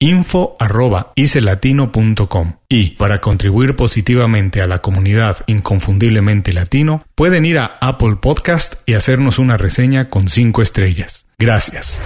info.icelatino.com y para contribuir positivamente a la comunidad inconfundiblemente latino pueden ir a Apple Podcast y hacernos una reseña con 5 estrellas. Gracias.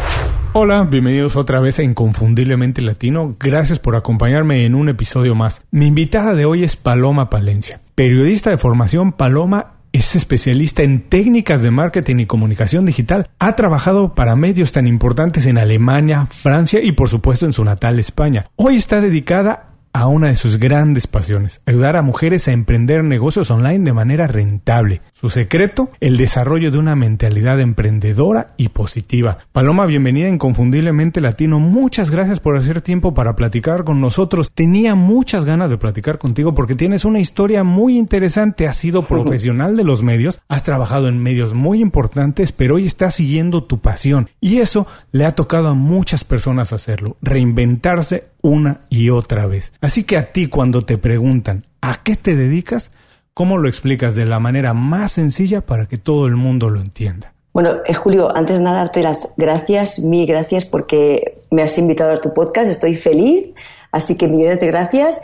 Hola, bienvenidos otra vez a Inconfundiblemente Latino. Gracias por acompañarme en un episodio más. Mi invitada de hoy es Paloma Palencia. Periodista de formación, Paloma es especialista en técnicas de marketing y comunicación digital. Ha trabajado para medios tan importantes en Alemania, Francia y por supuesto en su natal España. Hoy está dedicada a una de sus grandes pasiones, ayudar a mujeres a emprender negocios online de manera rentable. Su secreto, el desarrollo de una mentalidad emprendedora y positiva. Paloma, bienvenida Inconfundiblemente Latino. Muchas gracias por hacer tiempo para platicar con nosotros. Tenía muchas ganas de platicar contigo porque tienes una historia muy interesante. Has sido profesional de los medios, has trabajado en medios muy importantes, pero hoy estás siguiendo tu pasión. Y eso le ha tocado a muchas personas hacerlo, reinventarse una y otra vez. Así que a ti cuando te preguntan ¿a qué te dedicas? ¿Cómo lo explicas de la manera más sencilla para que todo el mundo lo entienda? Bueno, eh, Julio, antes de nada darte las gracias, mil gracias porque me has invitado a tu podcast, estoy feliz, así que millones de gracias.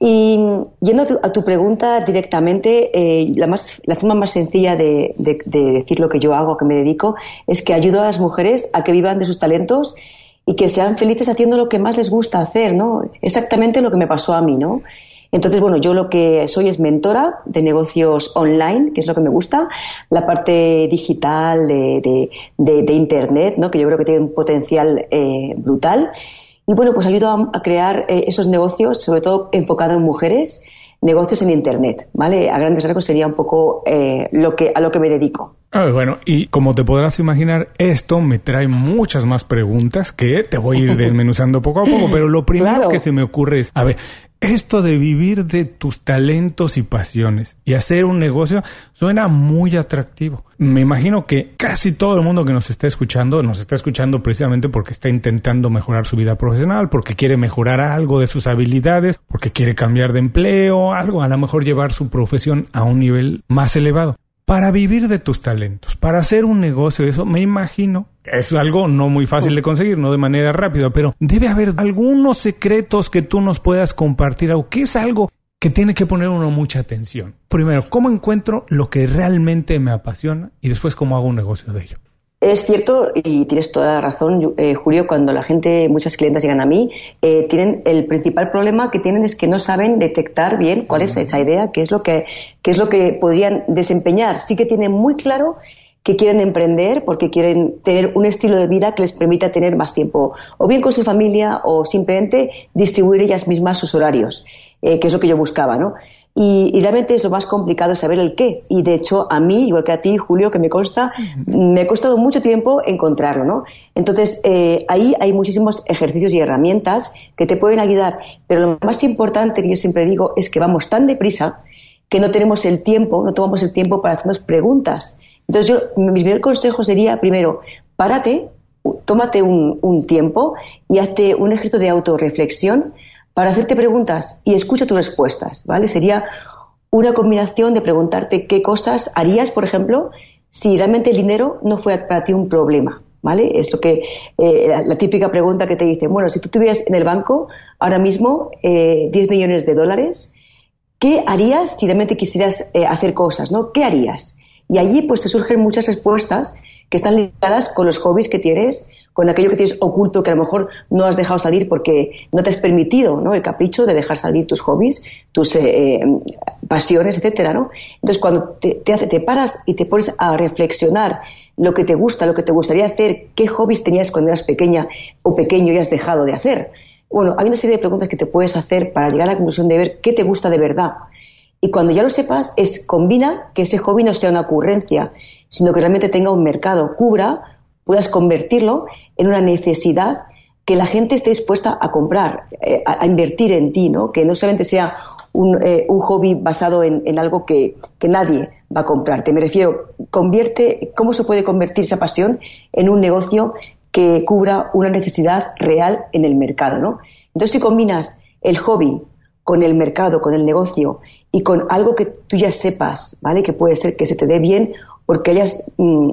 Y yendo a tu, pregunta directamente, eh, la, forma más sencilla de, de, decir lo que yo hago, a que me dedico, es que ayudo a las mujeres a que vivan de sus talentos y que sean felices haciendo lo que más les gusta hacer, ¿no? Exactamente lo que me pasó a mí, ¿no? Entonces, bueno, yo lo que soy es mentora de negocios online, que es lo que me gusta, la parte digital de, de, Internet, ¿no? que yo creo que tiene un potencial eh, brutal. Y bueno, pues ayudo a, crear eh, esos negocios, sobre todo enfocado en mujeres, negocios en Internet, ¿vale? A grandes rasgos sería un poco eh, lo que, a lo que me dedico. Ah, bueno, y como te podrás imaginar, esto me trae muchas más preguntas que te voy a ir desmenuzando poco a poco, pero lo primero que se me ocurre es, a ver, esto de vivir de tus talentos y pasiones y hacer un negocio suena muy atractivo. Me imagino que casi todo el mundo que nos está escuchando nos está escuchando precisamente porque está intentando mejorar su vida profesional, porque quiere mejorar algo de sus habilidades, porque quiere cambiar de empleo, algo, a lo mejor llevar su profesión a un nivel más elevado para vivir de tus talentos, para hacer un negocio eso, me imagino, es algo no muy fácil de conseguir, no de manera rápida, pero debe haber algunos secretos que tú nos puedas compartir, o que es algo que tiene que poner uno mucha atención. Primero, ¿cómo encuentro lo que realmente me apasiona? Y después, ¿cómo hago un negocio de ello? Es cierto, y tienes toda la razón, eh, Julio, cuando la gente, muchas clientes llegan a mí, eh, tienen el principal problema que tienen es que no saben detectar bien cuál es esa idea, qué es lo que, qué es lo que podrían desempeñar. Sí que tienen muy claro que quieren emprender porque quieren tener un estilo de vida que les permita tener más tiempo, o bien con su familia, o simplemente distribuir ellas mismas sus horarios, eh, que es lo que yo buscaba, ¿no? Y, realmente es lo más complicado saber el qué. Y de hecho, a mí, igual que a ti, Julio, que me consta, me ha costado mucho tiempo encontrarlo, ¿no? Entonces, eh, ahí hay muchísimos ejercicios y herramientas que te pueden ayudar. Pero lo más importante que yo siempre digo es que vamos tan deprisa que no tenemos el tiempo, no tomamos el tiempo para hacernos preguntas. Entonces, yo, mi primer consejo sería, primero, párate, tómate un, tiempo y hazte un ejercicio de autorreflexión para hacerte preguntas y escucha tus respuestas, ¿vale? Sería una combinación de preguntarte qué cosas harías, por ejemplo, si realmente el dinero no fuera para ti un problema, ¿vale? Es lo que, eh, la, típica pregunta que te dice, bueno, si tú tuvieras en el banco ahora mismo 10 eh, millones de dólares, ¿qué harías si realmente quisieras eh, hacer cosas, ¿no? ¿Qué harías? Y allí pues te surgen muchas respuestas que están ligadas con los hobbies que tienes, con aquello que tienes oculto que a lo mejor no has dejado salir porque no te has permitido, ¿no? El capricho de dejar salir tus hobbies, tus pasiones, etcétera, ¿no? Entonces cuando te, te, te paras y te pones a reflexionar lo que te gusta, lo que te gustaría hacer, qué hobbies tenías cuando eras pequeña o pequeño y has dejado de hacer. Bueno, hay una serie de preguntas que te puedes hacer para llegar a la conclusión de ver qué te gusta de verdad. Y cuando ya lo sepas, es combina que ese hobby no sea una ocurrencia, sino que realmente tenga un mercado, cubra, puedas convertirlo en una necesidad que la gente esté dispuesta a comprar, eh, a, invertir en ti, ¿no? Que no solamente sea un, eh, hobby basado en, algo que, que, nadie va a comprarte. Me refiero, convierte, ¿cómo se puede convertir esa pasión en un negocio que cubra una necesidad real en el mercado, ¿no? Entonces, si combinas el hobby con el mercado, con el negocio y con algo que tú ya sepas, ¿vale? Que puede ser que se te dé bien porque hayas, mm,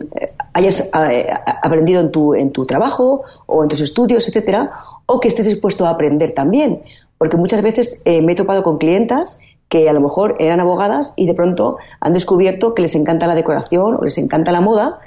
hayas eh, aprendido en tu, en tu trabajo o en tus estudios, etcétera, o que estés dispuesto a aprender también. Porque muchas veces eh, me he topado con clientas que a lo mejor eran abogadas y de pronto han descubierto que les encanta la decoración o les encanta la moda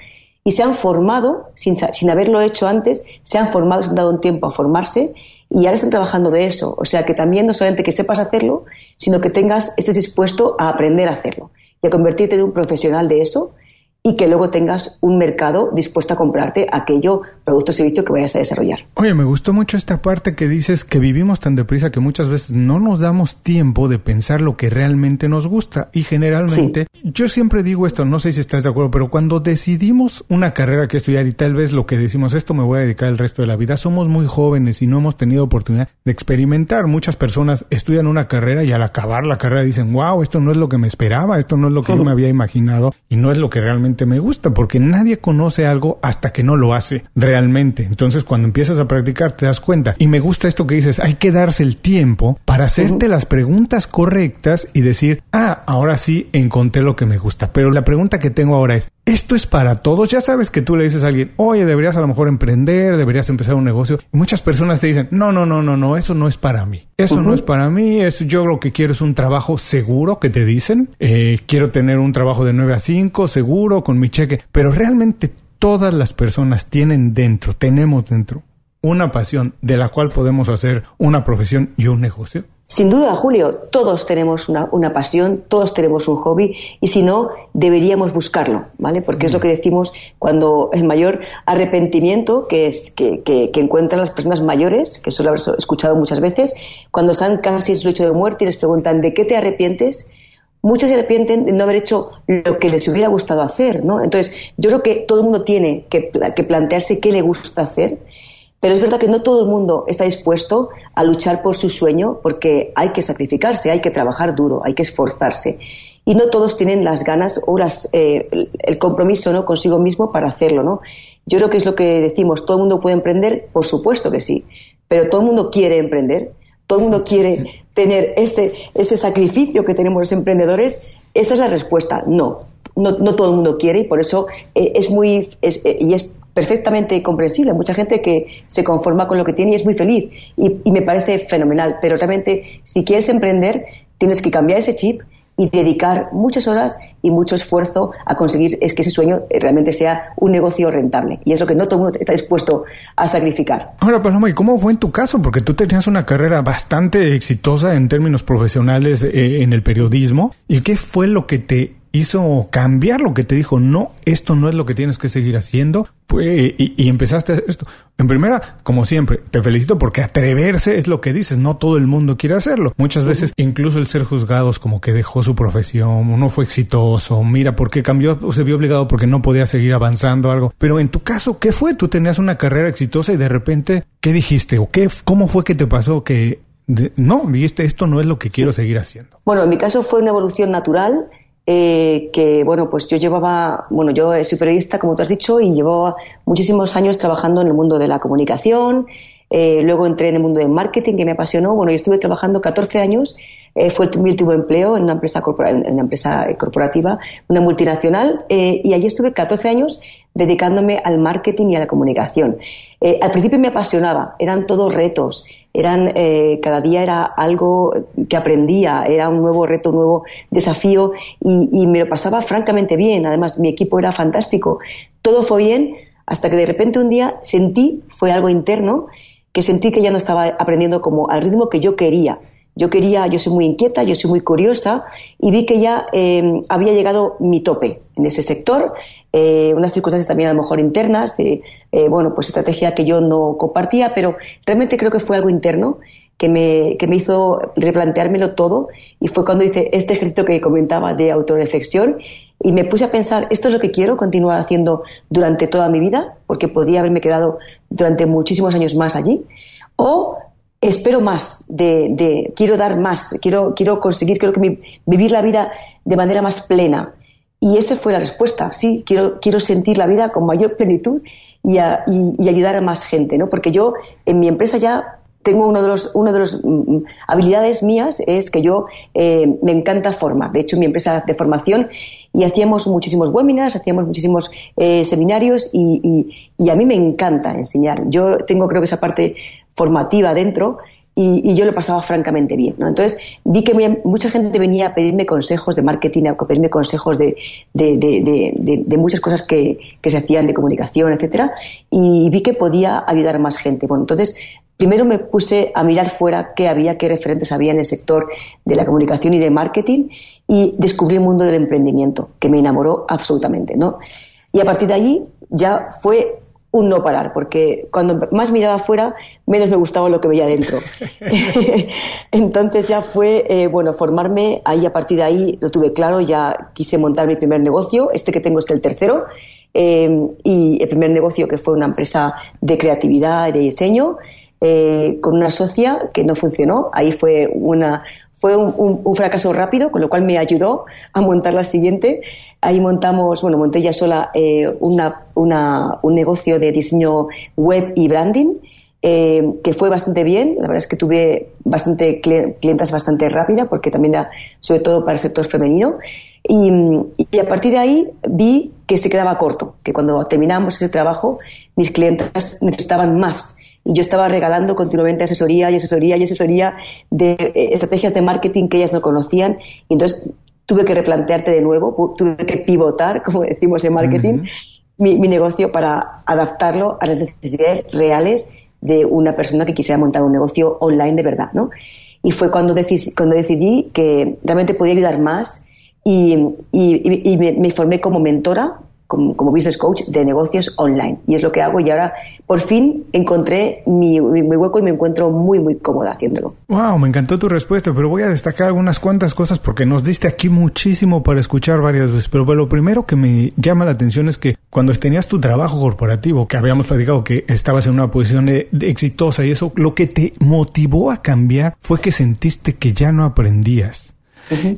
y se han formado, sin, sin haberlo hecho antes, se han formado, se han dado un tiempo a formarse y ahora están trabajando de eso. O sea que también no solamente que sepas hacerlo, sino que tengas, estés dispuesto a aprender a hacerlo y a convertirte en un profesional de eso y que luego tengas un mercado dispuesto a comprarte aquello producto o servicio que vayas a desarrollar. Oye, me gustó mucho esta parte que dices que vivimos tan deprisa que muchas veces no nos damos tiempo de pensar lo que realmente nos gusta y generalmente yo siempre digo esto, no sé si estás de acuerdo, pero cuando decidimos una carrera que estudiar y tal vez lo que decimos esto me voy a dedicar el resto de la vida, somos muy jóvenes y no hemos tenido oportunidad de experimentar. Muchas personas estudian una carrera y al acabar la carrera dicen, wow, esto no es lo que me esperaba, esto no es lo que yo me había imaginado y no es lo que realmente me gusta, porque nadie conoce algo hasta que no lo hace realmente. Entonces, cuando empiezas a practicar, te das cuenta. Y me gusta esto que dices, hay que darse el tiempo para hacerte las preguntas correctas y decir, ah, ahora sí encontré lo que me gusta. Pero la pregunta que tengo ahora es, ¿esto es para todos? Ya sabes que tú le dices a alguien, oye, deberías a lo mejor emprender, deberías empezar un negocio. Y muchas personas te dicen, no, no, no, no, no, eso no es para mí. Eso no es para mí. Es, yo lo que quiero es un trabajo seguro, que te dicen. Eh, quiero tener un trabajo de 9 a 5, seguro, con mi cheque, pero realmente todas las personas tienen dentro, tenemos dentro una pasión de la cual podemos hacer una profesión y un negocio? Sin duda, Julio, todos tenemos una, una, pasión, todos tenemos un hobby y si no, deberíamos buscarlo, ¿vale? Porque es lo que decimos cuando el mayor arrepentimiento que, es, que, que, que encuentran las personas mayores, que suelo haber escuchado muchas veces, cuando están casi en su lecho de muerte y les preguntan ¿de qué te arrepientes? Muchos se arrepienten de no haber hecho lo que les hubiera gustado hacer, ¿no? Entonces, yo creo que todo el mundo tiene que, plantearse qué le gusta hacer, pero es verdad que no todo el mundo está dispuesto a luchar por su sueño porque hay que sacrificarse, hay que trabajar duro, hay que esforzarse. Y no todos tienen las ganas o eh, el compromiso ¿no? consigo mismo para hacerlo, ¿no? Yo creo que es lo que decimos, ¿todo el mundo puede emprender? Por supuesto que sí, pero todo el mundo quiere emprender, todo el mundo quiere tener ese, ese sacrificio que tenemos los emprendedores, esa es la respuesta. No, no, no todo el mundo quiere y por eso eh, es muy eh, y es perfectamente comprensible. Mucha gente que se conforma con lo que tiene y es muy feliz y, y me parece fenomenal. Pero realmente, si quieres emprender, tienes que cambiar ese chip y dedicar muchas horas y mucho esfuerzo a conseguir es que ese sueño realmente sea un negocio rentable. Y es lo que no todo el mundo está dispuesto a sacrificar. Ahora, Paloma, ¿y cómo fue en tu caso? Porque tú tenías una carrera bastante exitosa en términos profesionales eh, en el periodismo. ¿Y qué fue lo que te hizo cambiar lo que te dijo, no, esto no es lo que tienes que seguir haciendo, pues, y, empezaste a hacer esto. En primera, como siempre, te felicito porque atreverse es lo que dices, no todo el mundo quiere hacerlo. Muchas veces, incluso el ser juzgados como que dejó su profesión, no fue exitoso, mira, ¿por qué cambió? Se vio obligado porque no podía seguir avanzando algo. Pero en tu caso, ¿qué fue? Tú tenías una carrera exitosa y de repente, ¿qué dijiste? ¿O qué, cómo fue que te pasó que no, dijiste, esto no es lo que quiero seguir haciendo? Bueno, en mi caso fue una evolución natural eh, que bueno, pues yo llevaba, bueno, yo soy periodista, como tú has dicho, y llevaba muchísimos años trabajando en el mundo de la comunicación, eh, luego entré en el mundo del marketing, que me apasionó, bueno, yo estuve trabajando 14 años, eh, fue mi último empleo en una empresa, en una empresa corporativa, una multinacional, y allí estuve 14 años dedicándome al marketing y a la comunicación. Eh, al principio me apasionaba, eran todos retos, eran eh, cada día era algo que aprendía, era un nuevo reto, un nuevo desafío y, me lo pasaba francamente bien. Además, mi equipo era fantástico. Todo fue bien hasta que de repente un día sentí, fue algo interno, que sentí que ya no estaba aprendiendo como al ritmo que yo quería. Yo quería, yo soy muy inquieta, yo soy muy curiosa y vi que ya eh, había llegado mi tope en ese sector, eh, unas circunstancias también a lo mejor internas, de, eh, bueno, pues estrategia que yo no compartía, pero realmente creo que fue algo interno que me, que me hizo replanteármelo todo y fue cuando hice este ejercicio que comentaba de autoreflexión y me puse a pensar, esto es lo que quiero continuar haciendo durante toda mi vida, porque podría haberme quedado durante muchísimos años más allí, o espero más, de, quiero dar más, quiero, quiero conseguir, quiero que vivir la vida de manera más plena. Y esa fue la respuesta, sí, quiero, quiero sentir la vida con mayor plenitud y, ayudar a más gente, ¿no? Porque yo en mi empresa ya tengo uno de los, uno de los mm, mm, habilidades mías es que yo eh, me encanta formar. De hecho, mi empresa de formación y hacíamos muchísimos webinars, hacíamos muchísimos eh, seminarios y, y, a mí me encanta enseñar. Yo tengo creo que esa parte formativa dentro y, yo lo pasaba francamente bien. ¿no? Entonces vi que mucha gente venía a pedirme consejos de marketing, a pedirme consejos de, de, muchas cosas que, que, se hacían de comunicación, etcétera, y vi que podía ayudar a más gente. Bueno, entonces primero me puse a mirar fuera qué había, qué referentes había en el sector de la comunicación y de marketing y descubrí el mundo del emprendimiento, que me enamoró absolutamente, ¿no? Y a partir de allí ya fue un no parar, porque cuando más miraba afuera, menos me gustaba lo que veía dentro. Entonces ya fue, eh, bueno, formarme, ahí a partir de ahí lo tuve claro, ya quise montar mi primer negocio, este que tengo es el tercero, eh, y el primer negocio que fue una empresa de creatividad y de diseño, eh, con una socia que no funcionó, ahí fue una, fue un, fracaso rápido, con lo cual me ayudó a montar la siguiente. Ahí montamos, bueno, monté ya sola eh, un negocio de diseño web y branding, eh, que fue bastante bien. La verdad es que tuve bastante clientas bastante rápida, porque también era sobre todo para el sector femenino. Y, y, a partir de ahí vi que se quedaba corto, que cuando terminamos ese trabajo, mis clientas necesitaban más y yo estaba regalando continuamente asesoría y asesoría y asesoría de eh, estrategias de marketing que ellas no conocían. Y entonces tuve que replantearte de nuevo, tuve que pivotar, como decimos en marketing, mi, negocio para adaptarlo a las necesidades reales de una persona que quisiera montar un negocio online de verdad, ¿no? Y fue cuando, decidí, cuando decidí que realmente podía ayudar más y, y, me, formé como mentora como, business coach de negocios online. Y es lo que hago y ahora por fin encontré mi, hueco y me encuentro muy, muy cómoda haciéndolo. Wow, me encantó tu respuesta, pero voy a destacar algunas cuantas cosas porque nos diste aquí muchísimo para escuchar varias veces. Pero, lo primero que me llama la atención es que cuando tenías tu trabajo corporativo, que habíamos platicado que estabas en una posición exitosa y eso, lo que te motivó a cambiar fue que sentiste que ya no aprendías.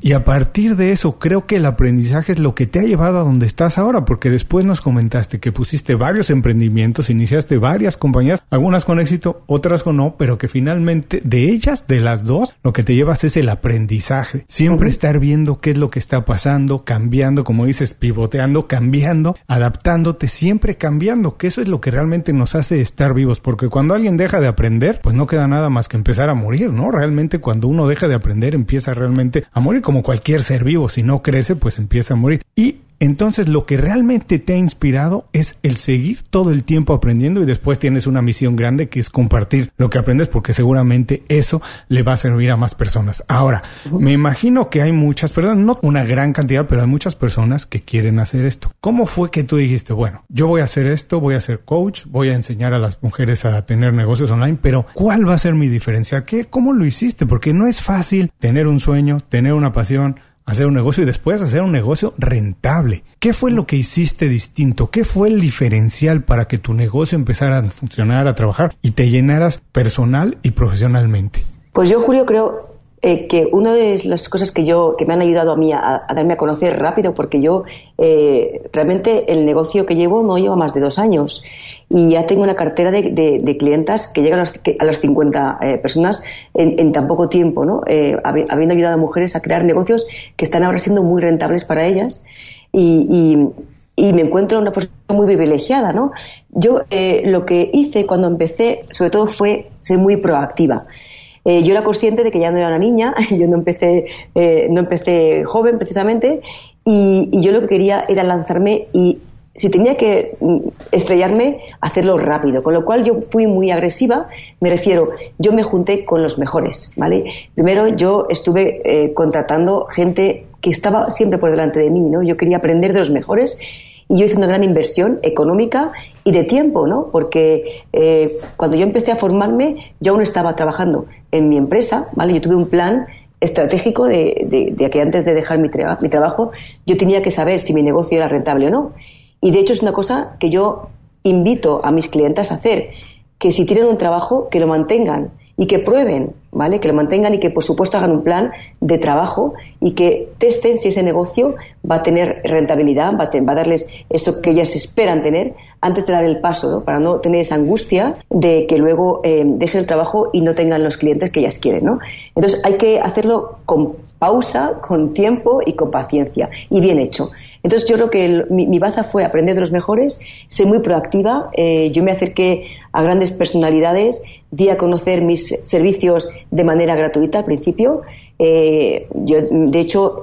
Y a partir de eso, creo que el aprendizaje es lo que te ha llevado a donde estás ahora, porque después nos comentaste que pusiste varios emprendimientos, iniciaste varias compañías, algunas con éxito, otras con no, pero que finalmente de ellas, de las dos, lo que te llevas es el aprendizaje. Siempre estar viendo qué es lo que está pasando, cambiando, como dices, pivoteando, cambiando, adaptándote, siempre cambiando, que eso es lo que realmente nos hace estar vivos, porque cuando alguien deja de aprender, pues no queda nada más que empezar a morir, ¿no? Realmente cuando uno deja de aprender, empieza realmente a morir como cualquier ser vivo. Si no crece, pues empieza a morir. Y entonces lo que realmente te ha inspirado es el seguir todo el tiempo aprendiendo y después tienes una misión grande que es compartir lo que aprendes porque seguramente eso le va a servir a más personas. Ahora, me imagino que hay muchas personas, no una gran cantidad, pero hay muchas personas que quieren hacer esto. ¿Cómo fue que tú dijiste, bueno, yo voy a hacer esto, voy a ser coach, voy a enseñar a las mujeres a tener negocios online, pero ¿cuál va a ser mi diferencia? ¿Qué? ¿Cómo lo hiciste? Porque no es fácil tener un sueño, tener una pasión, hacer un negocio y después hacer un negocio rentable. ¿Qué fue lo que hiciste distinto? ¿Qué fue el diferencial para que tu negocio empezara a funcionar, a trabajar y te llenaras personal y profesionalmente? Pues yo, Julio, creo eh, que una de las cosas que yo que me han ayudado a mí a, darme a conocer rápido, porque yo eh, realmente el negocio que llevo no lleva más de dos años y ya tengo una cartera de, de, clientas que llegan a, a las 50 eh, personas en, tan poco tiempo, ¿no? habiendo ayudado a mujeres a crear negocios que están ahora siendo muy rentables para ellas y, y me encuentro una persona muy privilegiada, ¿no? Yo eh, lo que hice cuando empecé, sobre todo, fue ser muy proactiva. Eh, yo era consciente de que ya no era una niña, yo no empecé, eh, no empecé joven precisamente, y, yo lo que quería era lanzarme y si tenía que mm, estrellarme, hacerlo rápido. Con lo cual yo fui muy agresiva, me refiero, yo me junté con los mejores, ¿vale? Primero yo estuve eh, contratando gente que estaba siempre por delante de mí, ¿no? Yo quería aprender de los mejores y yo hice una gran inversión económica y de tiempo, ¿no? Porque eh, cuando yo empecé a formarme, yo aún estaba trabajando en mi empresa, ¿vale? Yo tuve un plan estratégico de, de, que antes de dejar mi, mi trabajo, yo tenía que saber si mi negocio era rentable o no. Y de hecho es una cosa que yo invito a mis clientes a hacer, que si tienen un trabajo, que lo mantengan y que prueben, ¿vale? Que lo mantengan y que por supuesto hagan un plan de trabajo y que testen si ese negocio va a tener rentabilidad, va a, darles eso que ellas esperan tener antes de dar el paso, ¿no? Para no tener esa angustia de que luego eh, dejen el trabajo y no tengan los clientes que ellas quieren, ¿no? Entonces hay que hacerlo con pausa, con tiempo y con paciencia y bien hecho. Entonces yo creo que mi, baza fue aprender de los mejores, ser muy proactiva. Eh, yo me acerqué a grandes personalidades, di a conocer mis servicios de manera gratuita al principio. Eh, yo, de hecho,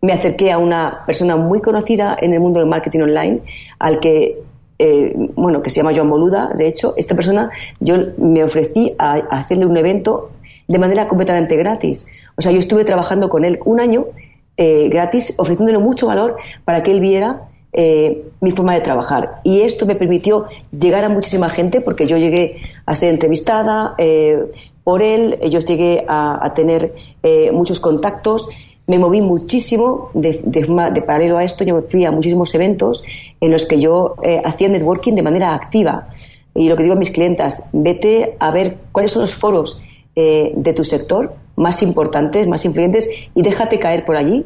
me acerqué a una persona muy conocida en el mundo del marketing online, al que eh, bueno, que se llama Joan Boluda, de hecho, esta persona, yo me ofrecí a, hacerle un evento de manera completamente gratis. O sea, yo estuve trabajando con él un año eh, gratis, ofreciéndole mucho valor para que él viera eh, mi forma de trabajar. Y esto me permitió llegar a muchísima gente porque yo llegué a ser entrevistada eh, por él, yo llegué a, tener muchos contactos, me moví muchísimo de, de, paralelo a esto, yo fui a muchísimos eventos en los que yo hacía networking de manera activa. Y lo que digo a mis clientas, vete a ver cuáles son los foros de tu sector más importantes, más influyentes y déjate caer por allí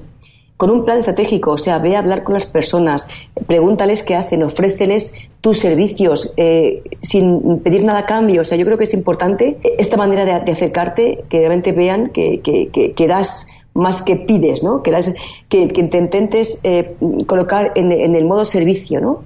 con un plan estratégico, o sea, ve a hablar con las personas, pregúntales qué hacen, ofréceles tus servicios eh, sin pedir nada a cambio. O sea, yo creo que es importante esta manera de, acercarte, que realmente vean que, que, das más que pides, ¿no? Que, das, que, te intentes eh, colocar en, el modo servicio, ¿no?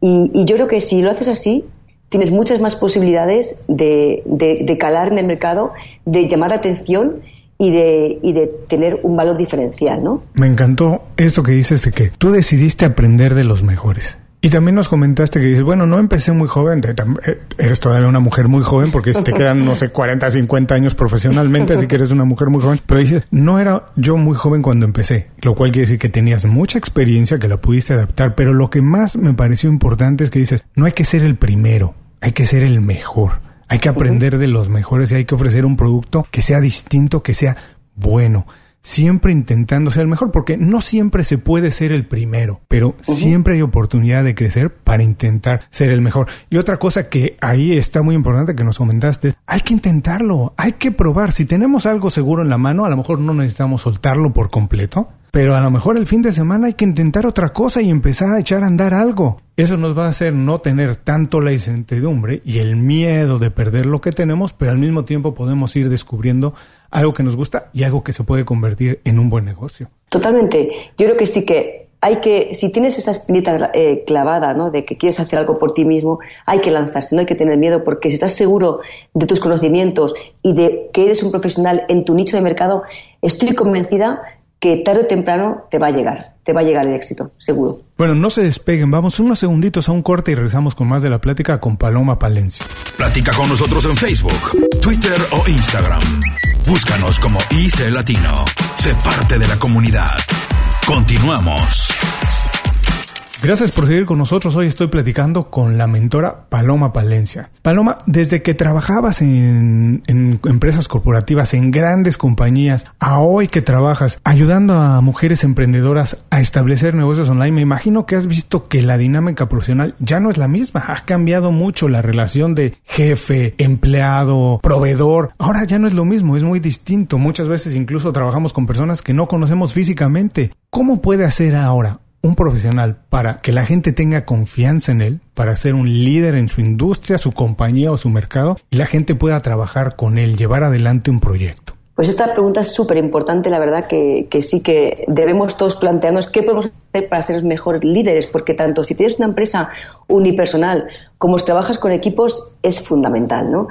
Y, y yo creo que si lo haces así, tienes muchas más posibilidades de, de, calar en el mercado, de llamar la atención y de, y de tener un valor diferencial, ¿no? Me encantó esto que dices de que tú decidiste aprender de los mejores. Y también nos comentaste que dices, bueno, no empecé muy joven, eh, eres todavía una mujer muy joven porque te quedan, no sé, 40, 50 años profesionalmente, así que eres una mujer muy joven. Pero dices, no era yo muy joven cuando empecé, lo cual quiere decir que tenías mucha experiencia, que la pudiste adaptar, pero lo que más me pareció importante es que dices, no hay que ser el primero, hay que ser el mejor. Hay que aprender de los mejores y hay que ofrecer un producto que sea distinto, que sea bueno siempre intentando ser el mejor, porque no siempre se puede ser el primero, pero siempre hay oportunidad de crecer para intentar ser el mejor. Y otra cosa que ahí está muy importante que nos comentaste, hay que intentarlo, hay que probar. Si tenemos algo seguro en la mano, a lo mejor no necesitamos soltarlo por completo, pero a lo mejor el fin de semana hay que intentar otra cosa y empezar a echar a andar algo. Eso nos va a hacer no tener tanto la incertidumbre y el miedo de perder lo que tenemos, pero al mismo tiempo podemos ir descubriendo algo que nos gusta y algo que se puede convertir en un buen negocio. Totalmente. Yo creo que sí que hay que, si tienes esa espinita eh, clavada, ¿no? De que quieres hacer algo por ti mismo, hay que lanzarse, no hay que tener miedo, porque si estás seguro de tus conocimientos y de que eres un profesional en tu nicho de mercado, estoy convencida que tarde o temprano te va a llegar, te va a llegar el éxito, seguro. Bueno, no se despeguen, vamos unos segunditos a un corte y regresamos con más de la plática con Paloma Palencia. Platica con nosotros en Facebook, Twitter o Instagram. Búscanos como IC Latino. Sé parte de la comunidad. Continuamos. Gracias por seguir con nosotros. Hoy estoy platicando con la mentora Paloma Palencia. Paloma, desde que trabajabas en, empresas corporativas, en grandes compañías, a hoy que trabajas ayudando a mujeres emprendedoras a establecer negocios online, me imagino que has visto que la dinámica profesional ya no es la misma. Ha cambiado mucho la relación de jefe, empleado, proveedor. Ahora ya no es lo mismo, es muy distinto. Muchas veces incluso trabajamos con personas que no conocemos físicamente. ¿Cómo puede hacer ahora un profesional para que la gente tenga confianza en él, para ser un líder en su industria, su compañía o su mercado, y la gente pueda trabajar con él, llevar adelante un proyecto? Pues esta pregunta es súper importante, la verdad que, sí que debemos todos plantearnos qué podemos hacer para ser los mejores líderes, porque tanto si tienes una empresa unipersonal como si trabajas con equipos es fundamental, ¿no?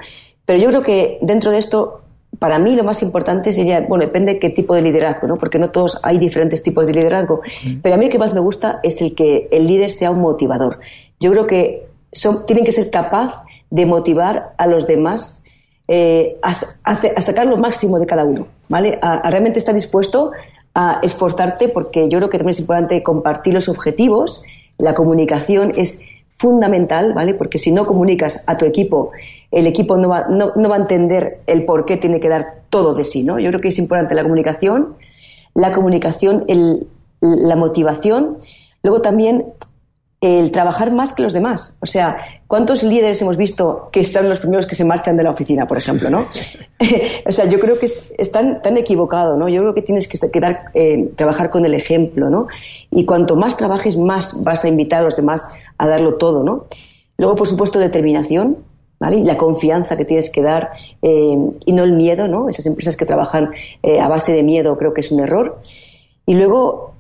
Pero yo creo que dentro de esto, para mí lo más importante sería, bueno, depende de qué tipo de liderazgo, ¿no? Porque no todos hay diferentes tipos de liderazgo, pero a mí lo que más me gusta es el que el líder sea un motivador. Yo creo que son, tienen que ser capaz de motivar a los demás eh, a, sacar lo máximo de cada uno, ¿vale? A, realmente estar dispuesto a esforzarte porque yo creo que también es importante compartir los objetivos, la comunicación es fundamental, ¿vale? Porque si no comunicas a tu equipo, el equipo no va, no, va a entender el por qué tiene que dar todo de sí, ¿no? Yo creo que es importante la comunicación, la comunicación, la motivación, luego también el trabajar más que los demás. O sea, ¿cuántos líderes hemos visto que son los primeros que se marchan de la oficina, por ejemplo, no? o sea, yo creo que es, tan, equivocado, ¿no? Yo creo que tienes que, eh, trabajar con el ejemplo, ¿no? Y cuanto más trabajes, más vas a invitar a los demás a darlo todo, ¿no? Luego, por supuesto, determinación, ¿vale? La confianza que tienes que dar eh, y no el miedo, ¿no? Esas empresas que trabajan eh, a base de miedo creo que es un error. Y luego,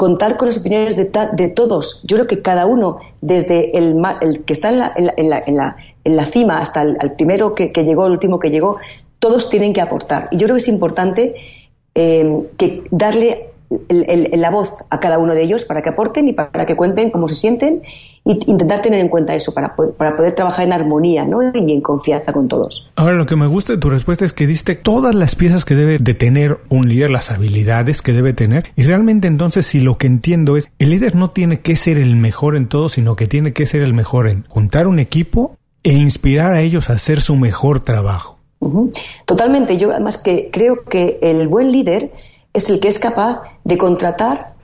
contar con las opiniones de, todos. Yo creo que cada uno, desde el, el que está en la, cima hasta el, primero que, llegó, el último que llegó, todos tienen que aportar. Y yo creo que es importante eh, darle la voz a cada uno de ellos para que aporten y para que cuenten cómo se sienten e intentar tener en cuenta eso para, para poder trabajar en armonía ¿no? y en confianza con todos. Ahora, lo que me gusta de tu respuesta es que diste todas las piezas que debe de tener un líder, las habilidades que debe tener y realmente entonces si lo que entiendo es, el líder no tiene que ser el mejor en todo, sino que tiene que ser el mejor en juntar un equipo e inspirar a ellos a hacer su mejor trabajo. Totalmente. Yo además que creo que el buen líder es el que es capaz de contratar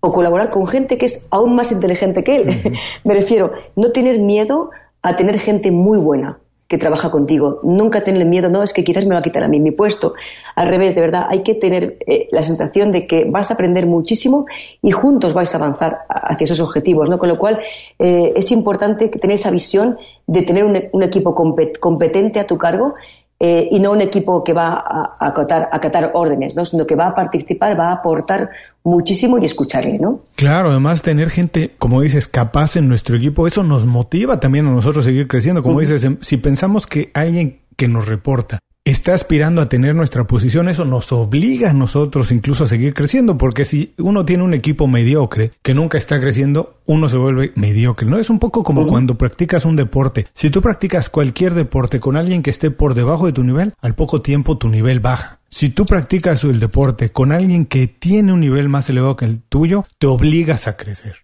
o colaborar con gente que es aún más inteligente que él. Me refiero, no tener miedo a tener gente muy buena que trabaja contigo. Nunca tener miedo, no, es que quizás me va a quitar a mí mi puesto. Al revés, de verdad, hay que tener eh, la sensación de que vas a aprender muchísimo y juntos vais a avanzar hacia esos objetivos, ¿no? Con lo cual, eh, es importante tener esa visión de tener un, un equipo competente a tu cargo eh, y no un equipo que va a, acatar, acatar, órdenes, ¿no? sino que va a participar, va a aportar muchísimo y escucharle, ¿no? Claro, además tener gente, como dices, capaz en nuestro equipo, eso nos motiva también a nosotros seguir creciendo. Como dices, si pensamos que alguien que nos reporta está aspirando a tener nuestra posición, eso nos obliga a nosotros incluso a seguir creciendo, porque si uno tiene un equipo mediocre que nunca está creciendo, uno se vuelve mediocre, ¿no? Es un poco como cuando practicas un deporte. Si tú practicas cualquier deporte con alguien que esté por debajo de tu nivel, al poco tiempo tu nivel baja. Si tú practicas el deporte con alguien que tiene un nivel más elevado que el tuyo, te obligas a crecer.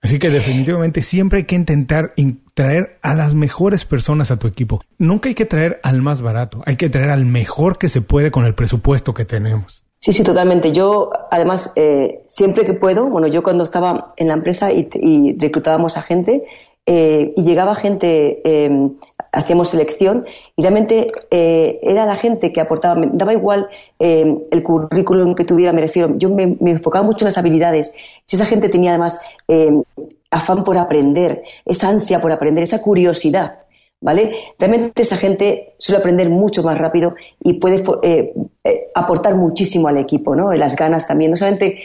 Así que definitivamente siempre hay que intentar traer a las mejores personas a tu equipo. Nunca hay que traer al más barato, hay que traer al mejor que se puede con el presupuesto que tenemos. Sí, sí, totalmente. Yo, además, eh, siempre que puedo, bueno, yo cuando estaba en la empresa y, y reclutábamos a gente, eh, y llegaba gente, eh, hacíamos selección y realmente eh, era la gente que aportaba, me daba igual el currículum que tuviera, me refiero, yo me, enfocaba mucho en las habilidades. Si esa gente tenía además afán por aprender, esa ansia por aprender, esa curiosidad, ¿vale? Realmente esa gente suele aprender mucho más rápido y puede eh, eh, aportar muchísimo al equipo, ¿no? Las ganas también, no solamente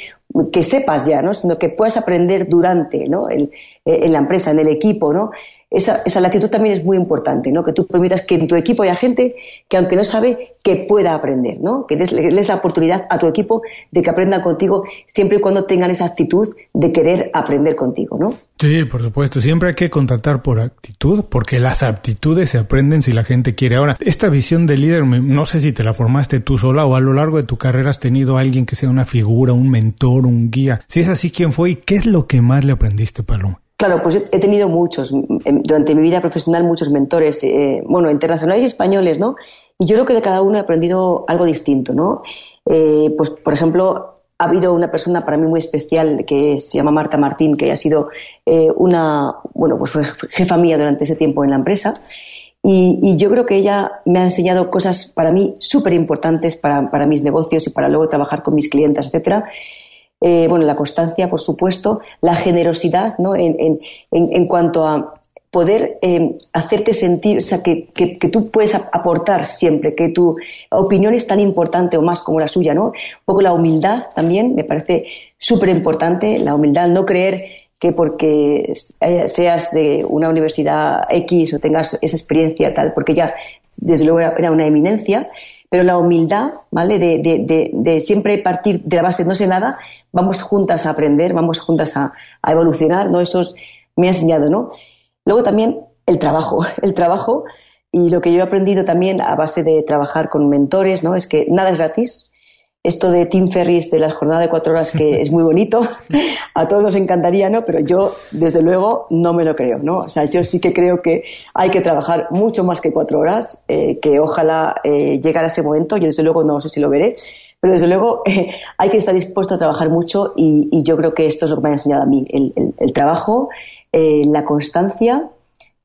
que sepas ya, ¿no? Sino que puedas aprender durante, ¿no? Eh, en la empresa, en el equipo, ¿no? Esa, esa latitud también es muy importante, ¿no? Que tú permitas que en tu equipo haya gente que aunque no sabe, que pueda aprender, ¿no? Que des, la oportunidad a tu equipo de que aprendan contigo siempre y cuando tengan esa actitud de querer aprender contigo, ¿no? Sí, por supuesto. Siempre hay que contratar por actitud, porque las aptitudes se aprenden si la gente quiere. Ahora, esta visión de líder, no sé si te la formaste tú sola o a lo largo de tu carrera has tenido alguien que sea una figura, un mentor, un guía. Si es así, ¿quién fue y qué es lo que más le aprendiste, Paloma? Claro, pues he tenido muchos, em, durante mi vida profesional, muchos mentores, eh, bueno, internacionales y españoles, ¿no? Y yo creo que de cada uno he aprendido algo distinto, ¿no? Eh, pues, por ejemplo, ha habido una persona para mí muy especial que se llama Marta Martín, que ha sido eh, una, bueno, pues fue jefa mía durante ese tiempo en la empresa. Y, y yo creo que ella me ha enseñado cosas para mí súper importantes para, para mis negocios y para luego trabajar con mis clientes, etcétera eh, bueno, la constancia, por supuesto, la generosidad, ¿no? En, en, en, cuanto a poder eh, hacerte sentir, o sea, que, que, tú puedes aportar siempre, que tu opinión es tan importante o más como la suya, ¿no? Un poco la humildad también me parece súper importante, la humildad, no creer que porque seas de una universidad X o tengas esa experiencia tal, porque ya desde luego era una eminencia, pero la humildad, ¿vale? De, de, de, siempre partir de la base no sé nada, vamos juntas a aprender, vamos juntas a, a evolucionar, ¿no? Eso me ha enseñado, ¿no? Luego también el trabajo, el trabajo y lo que yo he aprendido también a base de trabajar con mentores, ¿no? Es que nada es gratis, esto de Tim Ferris de la jornada de cuatro horas que es muy bonito, a todos nos encantaría, ¿no? Pero yo, desde luego, no me lo creo, ¿no? O sea, yo sí que creo que hay que trabajar mucho más que cuatro horas, eh, que ojalá eh, llegara ese momento, yo desde luego no sé si lo veré, pero desde luego eh, hay que estar dispuesto a trabajar mucho y, yo creo que esto es lo que me ha enseñado a mí, el, el trabajo, la constancia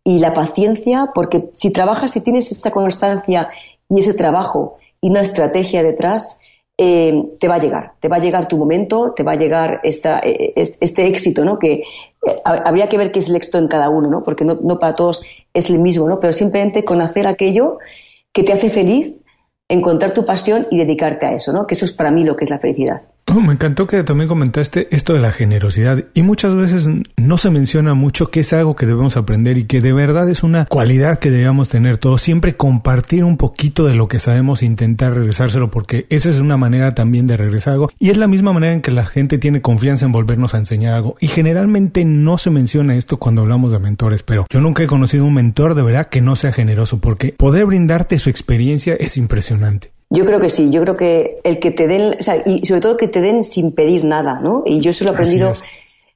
y la paciencia, porque si trabajas, si tienes esa constancia y ese trabajo y una estrategia detrás, eh, te va a llegar, te va a llegar tu momento, te va a llegar esta, eh, este éxito, ¿no? Que eh, habría que ver qué es el éxito en cada uno, ¿no? Porque no, no, para todos es el mismo, ¿no? Pero simplemente con hacer aquello que te hace feliz, encontrar tu pasión y dedicarte a eso, ¿no? Que eso es para mí lo que es la felicidad. Oh, me encantó que también comentaste esto de la generosidad y muchas veces no se menciona mucho que es algo que debemos aprender y que de verdad es una cualidad que debemos tener todos, siempre compartir un poquito de lo que sabemos e intentar regresárselo porque esa es una manera también de regresar algo y es la misma manera en que la gente tiene confianza en volvernos a enseñar algo y generalmente no se menciona esto cuando hablamos de mentores, pero yo nunca he conocido un mentor de verdad que no sea generoso porque poder brindarte su experiencia es impresionante. Yo creo que sí, yo creo que el que te den, o sea, y sobre todo que te den sin pedir nada, ¿no? Y yo eso lo he aprendido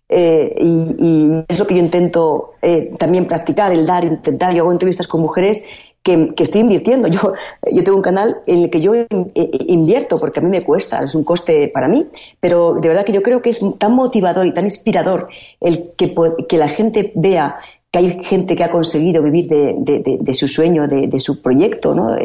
eh, y, es lo que yo intento eh, también practicar, el dar, intentar. Yo hago entrevistas con mujeres que, estoy invirtiendo. Yo, yo tengo un canal en el que yo invierto porque a mí me cuesta, es un coste para mí, pero de verdad que yo creo que es tan motivador y tan inspirador el que, que la gente vea que hay gente que ha conseguido vivir de, su sueño, de, su proyecto. ¿no?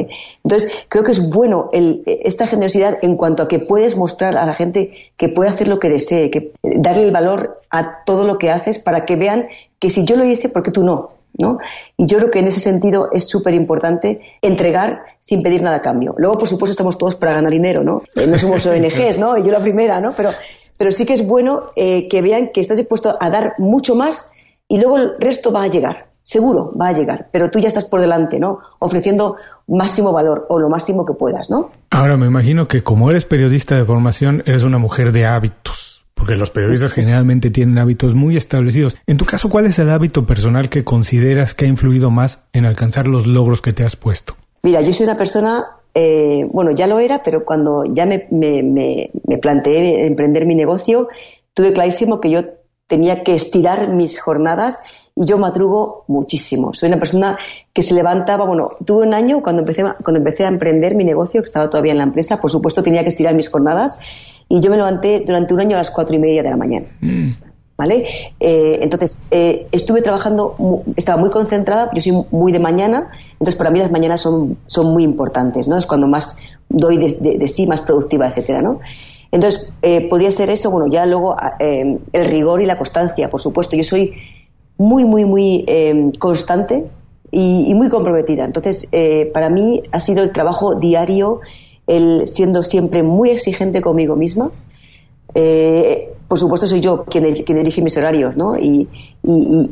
Entonces, creo que es bueno esta generosidad en cuanto a que puedes mostrar a la gente que puede hacer lo que desee, que darle el valor a todo lo que haces para que vean que si yo lo hice, ¿por qué tú no? ¿No? Y yo creo que en ese sentido es súper importante entregar sin pedir nada a cambio. Luego, por supuesto, estamos todos para ganar dinero, ¿no? Eh, no somos ONGs, ¿no? Yo la primera, ¿no? Pero, pero sí que es bueno eh, que vean que estás dispuesto a dar mucho más y luego el resto va a llegar, seguro va a llegar, pero tú ya estás por delante, ¿no? Ofreciendo máximo valor o lo máximo que puedas, ¿no? Ahora me imagino que como eres periodista de formación, eres una mujer de hábitos. Porque los periodistas generalmente tienen hábitos muy establecidos. En tu caso, ¿cuál es el hábito personal que consideras que ha influido más en alcanzar los logros que te has puesto? Mira, yo soy una persona eh, bueno, ya lo era, pero cuando ya me, me, me, planteé emprender mi negocio, tuve clarísimo que yo tenía que estirar mis jornadas y yo madrugo muchísimo. Soy una persona que se levantaba, bueno, tuve un año cuando empecé, cuando empecé a emprender mi negocio, que estaba todavía en la empresa, por supuesto tenía que estirar mis jornadas y yo me levanté durante un año a las cuatro y media de la mañana. Mm. ¿Vale? Eh, entonces, eh, estuve trabajando, estaba muy concentrada, yo soy muy de mañana, entonces para mí las mañanas son, son muy importantes, ¿no? Es cuando más doy de, de sí, más productiva, etcétera, ¿no? Entonces, eh, podría ser eso, bueno, ya luego ah, eh, el rigor y la constancia, por supuesto. Yo soy muy, muy, muy eh, constante y, muy comprometida. Entonces, para mí ha sido el trabajo diario, el siendo siempre muy exigente conmigo misma, por supuesto soy yo quien, quien elige mis horarios, ¿no? Y,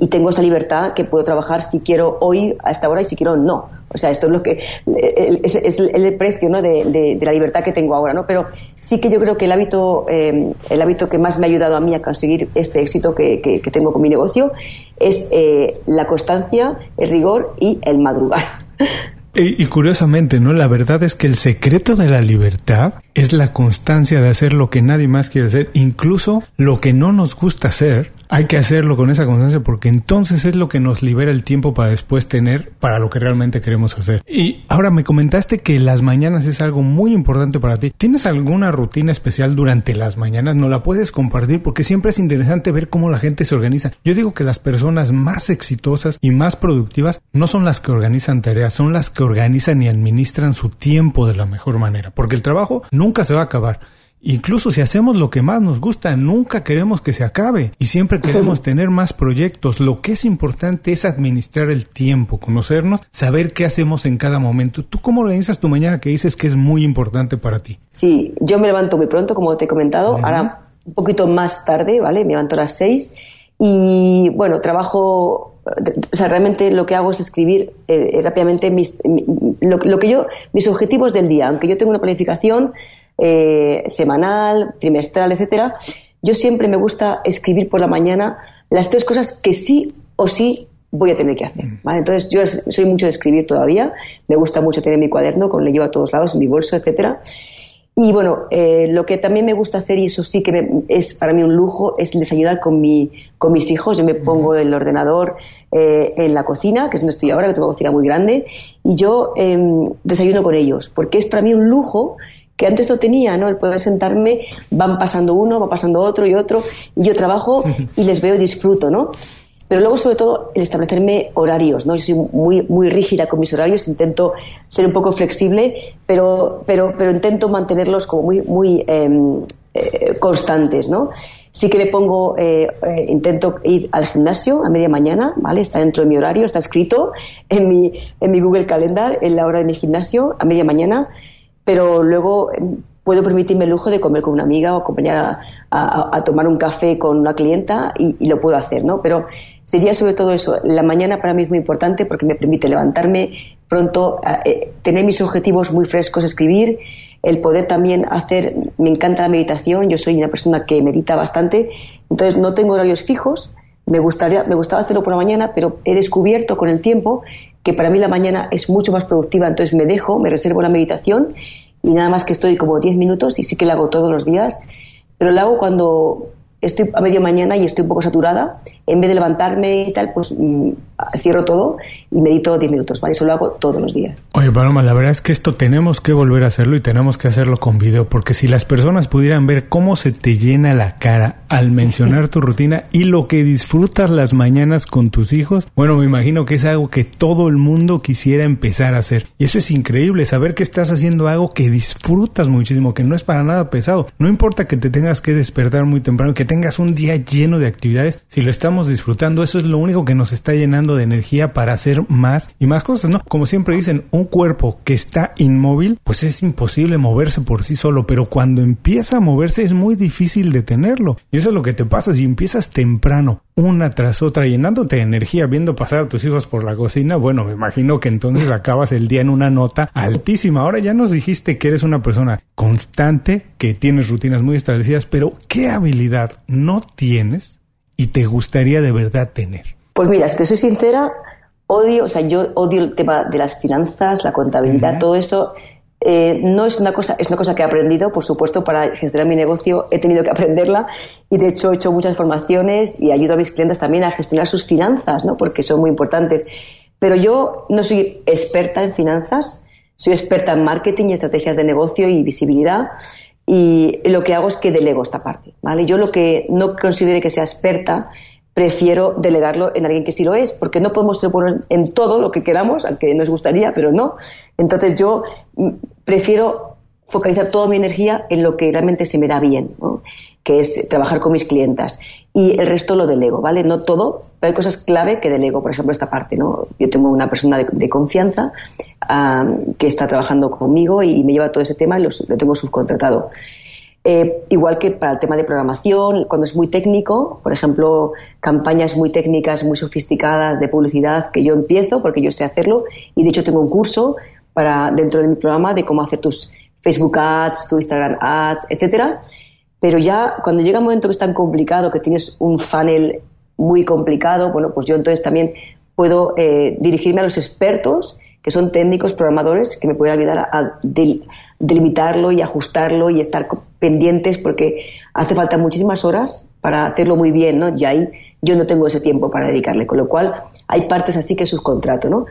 tengo esa libertad que puedo trabajar si quiero hoy a esta hora y si quiero no. O sea, esto es lo que es, el precio ¿no? de, la libertad que tengo ahora, ¿no? Pero sí que yo creo que el hábito, eh, el hábito que más me ha ayudado a mí a conseguir este éxito que, tengo con mi negocio es eh, la constancia, el rigor y el madrugar. Y, curiosamente, ¿no? La verdad es que el secreto de la libertad es la constancia de hacer lo que nadie más quiere hacer, incluso lo que no nos gusta hacer, hay que hacerlo con esa constancia porque entonces es lo que nos libera el tiempo para después tener para lo que realmente queremos hacer. Y ahora me comentaste que las mañanas es algo muy importante para ti. ¿Tienes alguna rutina especial durante las mañanas? ¿No la puedes compartir? Porque siempre es interesante ver cómo la gente se organiza. Yo digo que las personas más exitosas y más productivas no son las que organizan tareas, son las que organizan y administran su tiempo de la mejor manera. Porque el trabajo nunca se va a acabar Incluso si hacemos lo que más nos gusta, nunca queremos que se acabe y siempre queremos tener más proyectos. Lo que es importante es administrar el tiempo, conocernos, saber qué hacemos en cada momento. ¿Tú cómo organizas tu mañana que dices que es muy importante para ti? Sí, yo me levanto muy pronto, como te he comentado. Ahora un poquito más tarde, ¿vale? Me levanto a las seis y bueno, trabajo, o sea, realmente lo que hago es escribir eh, rápidamente mis, lo, que yo, mis objetivos del día, aunque yo tengo una planificación eh, semanal, trimestral, etcétera, yo siempre me gusta escribir por la mañana las tres cosas que sí o sí voy a tener que hacer. ¿vale? Entonces, yo soy mucho de escribir todavía, me gusta mucho tener mi cuaderno, con le llevo a todos lados, en mi bolso, etcétera. Y bueno, eh, lo que también me gusta hacer, y eso sí que es para mí un lujo, es desayunar con, mi, con mis hijos. Yo me pongo el ordenador eh, en la cocina, que es donde estoy ahora, que tengo una cocina muy grande, y yo em, desayuno con ellos, porque es para mí un lujo que antes no tenía, ¿no? El poder sentarme, van pasando uno, va pasando otro y otro, y yo trabajo y les veo y disfruto, ¿no? Pero luego, sobre todo, el establecerme horarios, ¿no? Yo soy muy, muy rígida con mis horarios, intento ser un poco flexible, pero, pero, pero intento mantenerlos como muy, muy em, eh, constantes, ¿no? Sí que me pongo, eh, eh, intento ir al gimnasio a media mañana, ¿vale? Está dentro de mi horario, está escrito en mi, en mi Google Calendar, en la hora de mi gimnasio, a media mañana, pero luego em, puedo permitirme el lujo de comer con una amiga o acompañar a, tomar un café con una clienta y, y, lo puedo hacer, ¿no? Pero sería sobre todo eso. La mañana para mí es muy importante porque me permite levantarme pronto, eh, tener mis objetivos muy frescos, escribir, el poder también hacer, me encanta la meditación, yo soy una persona que medita bastante, entonces no tengo horarios fijos, me gustaría, me gustaba hacerlo por la mañana, pero he descubierto con el tiempo que para mí la mañana es mucho más productiva, entonces me dejo, me reservo la meditación y nada más que estoy como 10 minutos y sí que la hago todos los días, pero la hago cuando estoy a medio mañana y estoy un poco saturada, en vez de levantarme y tal, pues mm, cierro todo y medito 10 minutos, ¿vale? Eso lo hago todos los días. Oye, Paloma, la verdad es que esto tenemos que volver a hacerlo y tenemos que hacerlo con video, porque si las personas pudieran ver cómo se te llena la cara al mencionar tu rutina y lo que disfrutas las mañanas con tus hijos, bueno, me imagino que es algo que todo el mundo quisiera empezar a hacer. Y eso es increíble, saber que estás haciendo algo que disfrutas muchísimo, que no es para nada pesado. No importa que te tengas que despertar muy temprano, que tengas un día lleno de actividades, si lo estamos disfrutando, eso es lo único que nos está llenando de energía para hacer más y más cosas, ¿no? Como siempre dicen, un cuerpo que está inmóvil, pues es imposible moverse por sí solo, pero cuando empieza a moverse es muy difícil detenerlo. Y eso es lo que te pasa si empiezas temprano, una tras otra, llenándote de energía, viendo pasar a tus hijos por la cocina, bueno, me imagino que entonces acabas el día en una nota altísima. Ahora ya nos dijiste que eres una persona constante, que tienes rutinas muy establecidas, pero ¿qué habilidad no tienes y te gustaría de verdad tener? Pues mira, si te soy sincera, odio, o sea, yo odio el tema de las finanzas, la contabilidad, todo eso. Eh, no es una cosa, es una cosa que he aprendido, por supuesto, para gestionar mi negocio he tenido que aprenderla y de hecho he hecho muchas formaciones y ayudo a mis clientes también a gestionar sus finanzas, ¿no? Porque son muy importantes. Pero yo no soy experta en finanzas, soy experta en marketing y estrategias de negocio y visibilidad y lo que hago es que delego esta parte, ¿vale? Yo lo que no considere que sea experta prefiero delegarlo en alguien que sí lo es, porque no podemos ser buenos en todo lo que queramos, aunque nos gustaría, pero no. Entonces yo mm, prefiero focalizar toda mi energía en lo que realmente se me da bien, que es trabajar con mis clientas. Y el resto lo delego, ¿vale? No todo, pero hay cosas clave que delego, por ejemplo, esta parte, ¿no? Yo tengo una persona de, confianza que está trabajando conmigo y me lleva todo ese tema y lo tengo subcontratado. Eh, igual que para el tema de programación, cuando es muy técnico, por ejemplo, campañas muy técnicas, muy sofisticadas de publicidad que yo empiezo porque yo sé hacerlo y de hecho tengo un curso para dentro de mi programa de cómo hacer tus Facebook Ads, tu Instagram Ads, etcétera. Pero ya cuando llega un momento que es tan complicado, que tienes un funnel muy complicado, bueno, pues yo entonces también puedo eh, dirigirme a los expertos que son técnicos, programadores, que me pueden ayudar a, delimitarlo y ajustarlo y estar pendientes porque hace falta muchísimas horas para hacerlo muy bien, ¿no? Y ahí yo no tengo ese tiempo para dedicarle, con lo cual hay partes así que subcontrato, ¿no?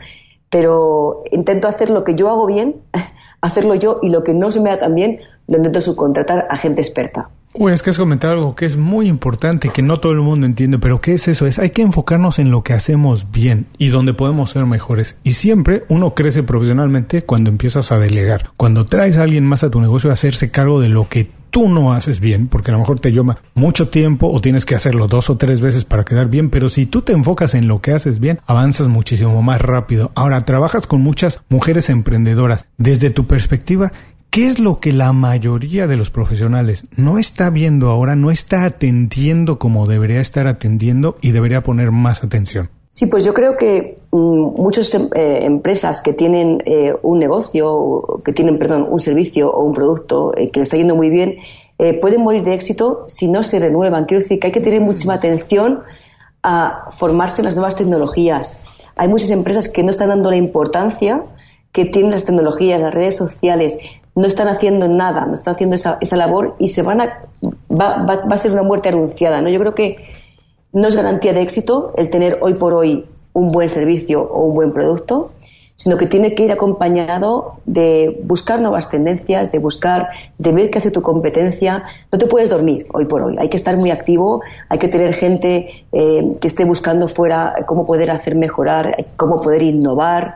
Pero intento hacer lo que yo hago bien, hacerlo yo y lo que no se me da tan bien lo intento subcontratar a gente experta. Uy, es que has comentado algo que es muy importante, que no todo el mundo entiende, pero ¿qué es eso? Es hay que enfocarnos en lo que hacemos bien y donde podemos ser mejores. Y siempre uno crece profesionalmente cuando empiezas a delegar. Cuando traes a alguien más a tu negocio a hacerse cargo de lo que tú no haces bien, porque a lo mejor te llama mucho tiempo o tienes que hacerlo dos o tres veces para quedar bien, pero si tú te enfocas en lo que haces bien, avanzas muchísimo más rápido. Ahora, trabajas con muchas mujeres emprendedoras. Desde tu perspectiva, ¿Qué es lo que la mayoría de los profesionales no está viendo ahora, no está atendiendo como debería estar atendiendo y debería poner más atención? Sí, pues yo creo que mm, muchas em, eh, empresas que tienen eh, un negocio, que tienen, perdón, un servicio o un producto eh, que les está yendo muy bien, pueden morir de éxito si no se renuevan. Quiero decir que hay que tener muchísima atención a formarse en las nuevas tecnologías. Hay muchas empresas que no están dando la importancia que tienen las tecnologías, las redes sociales, no están haciendo nada, no están haciendo esa, esa labor y se van a, va, va, a ser una muerte anunciada. ¿no? Yo creo que no es garantía de éxito el tener hoy por hoy un buen servicio o un buen producto, sino que tiene que ir acompañado de buscar nuevas tendencias, de buscar, de ver qué hace tu competencia. No te puedes dormir hoy por hoy, hay que estar muy activo, hay que tener gente eh, que esté buscando fuera cómo poder hacer mejorar, cómo poder innovar.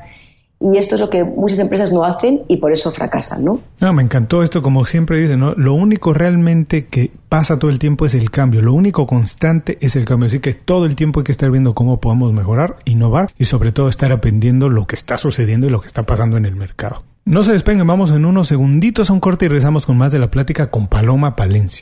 Y esto es lo que muchas empresas no hacen y por eso fracasan, ¿no? No, me encantó esto, como siempre dicen, ¿no? Lo único realmente que pasa todo el tiempo es el cambio, lo único constante es el cambio, así que todo el tiempo hay que estar viendo cómo podemos mejorar, innovar y sobre todo estar aprendiendo lo que está sucediendo y lo que está pasando en el mercado. No se despeguen, vamos en unos segunditos a un corte y regresamos con más de la plática con Paloma Palencia.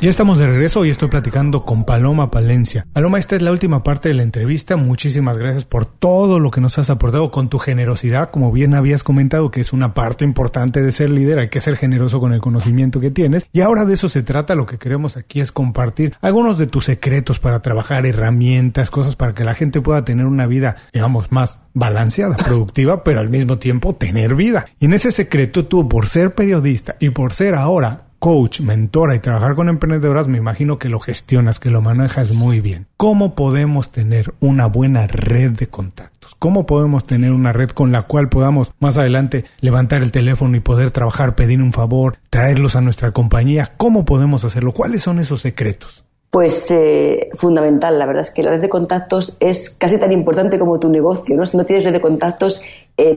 Ya estamos de regreso y estoy platicando con Paloma Palencia. Paloma, esta es la última parte de la entrevista. Muchísimas gracias por todo lo que nos has aportado con tu generosidad. Como bien habías comentado, que es una parte importante de ser líder, hay que ser generoso con el conocimiento que tienes. Y ahora de eso se trata. Lo que queremos aquí es compartir algunos de tus secretos para trabajar, herramientas, cosas para que la gente pueda tener una vida, digamos, más balanceada, productiva, pero al mismo tiempo tener vida. Y en ese secreto tú, por ser periodista y por ser ahora coach, mentora y trabajar con emprendedoras, me imagino que lo gestionas, que lo manejas muy bien. ¿Cómo podemos tener una buena red de contactos? ¿Cómo podemos tener una red con la cual podamos más adelante levantar el teléfono y poder trabajar, pedir un favor, traerlos a nuestra compañía? ¿Cómo podemos hacerlo? ¿Cuáles son esos secretos? Pues eh, fundamental, la verdad es que la red de contactos es casi tan importante como tu negocio, ¿no? Si no tienes red de contactos, eh,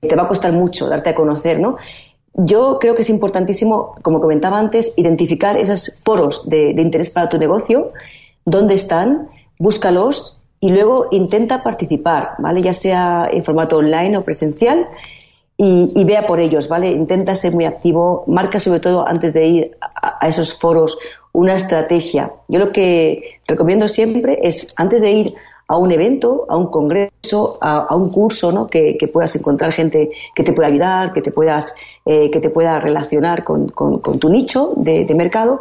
te va a costar mucho darte a conocer, ¿no? Yo creo que es importantísimo, como comentaba antes, identificar esos foros de, interés para tu negocio, dónde están, búscalos y luego intenta participar, ¿vale? Ya sea en formato online o presencial y, vea por ellos, ¿vale? Intenta ser muy activo, marca sobre todo antes de ir a, esos foros una estrategia. Yo lo que recomiendo siempre es, antes de ir a un evento, a un congreso, a, un curso, ¿no? Que, puedas encontrar gente que te pueda ayudar, que te puedas, eh, que te pueda relacionar con, tu nicho de, mercado,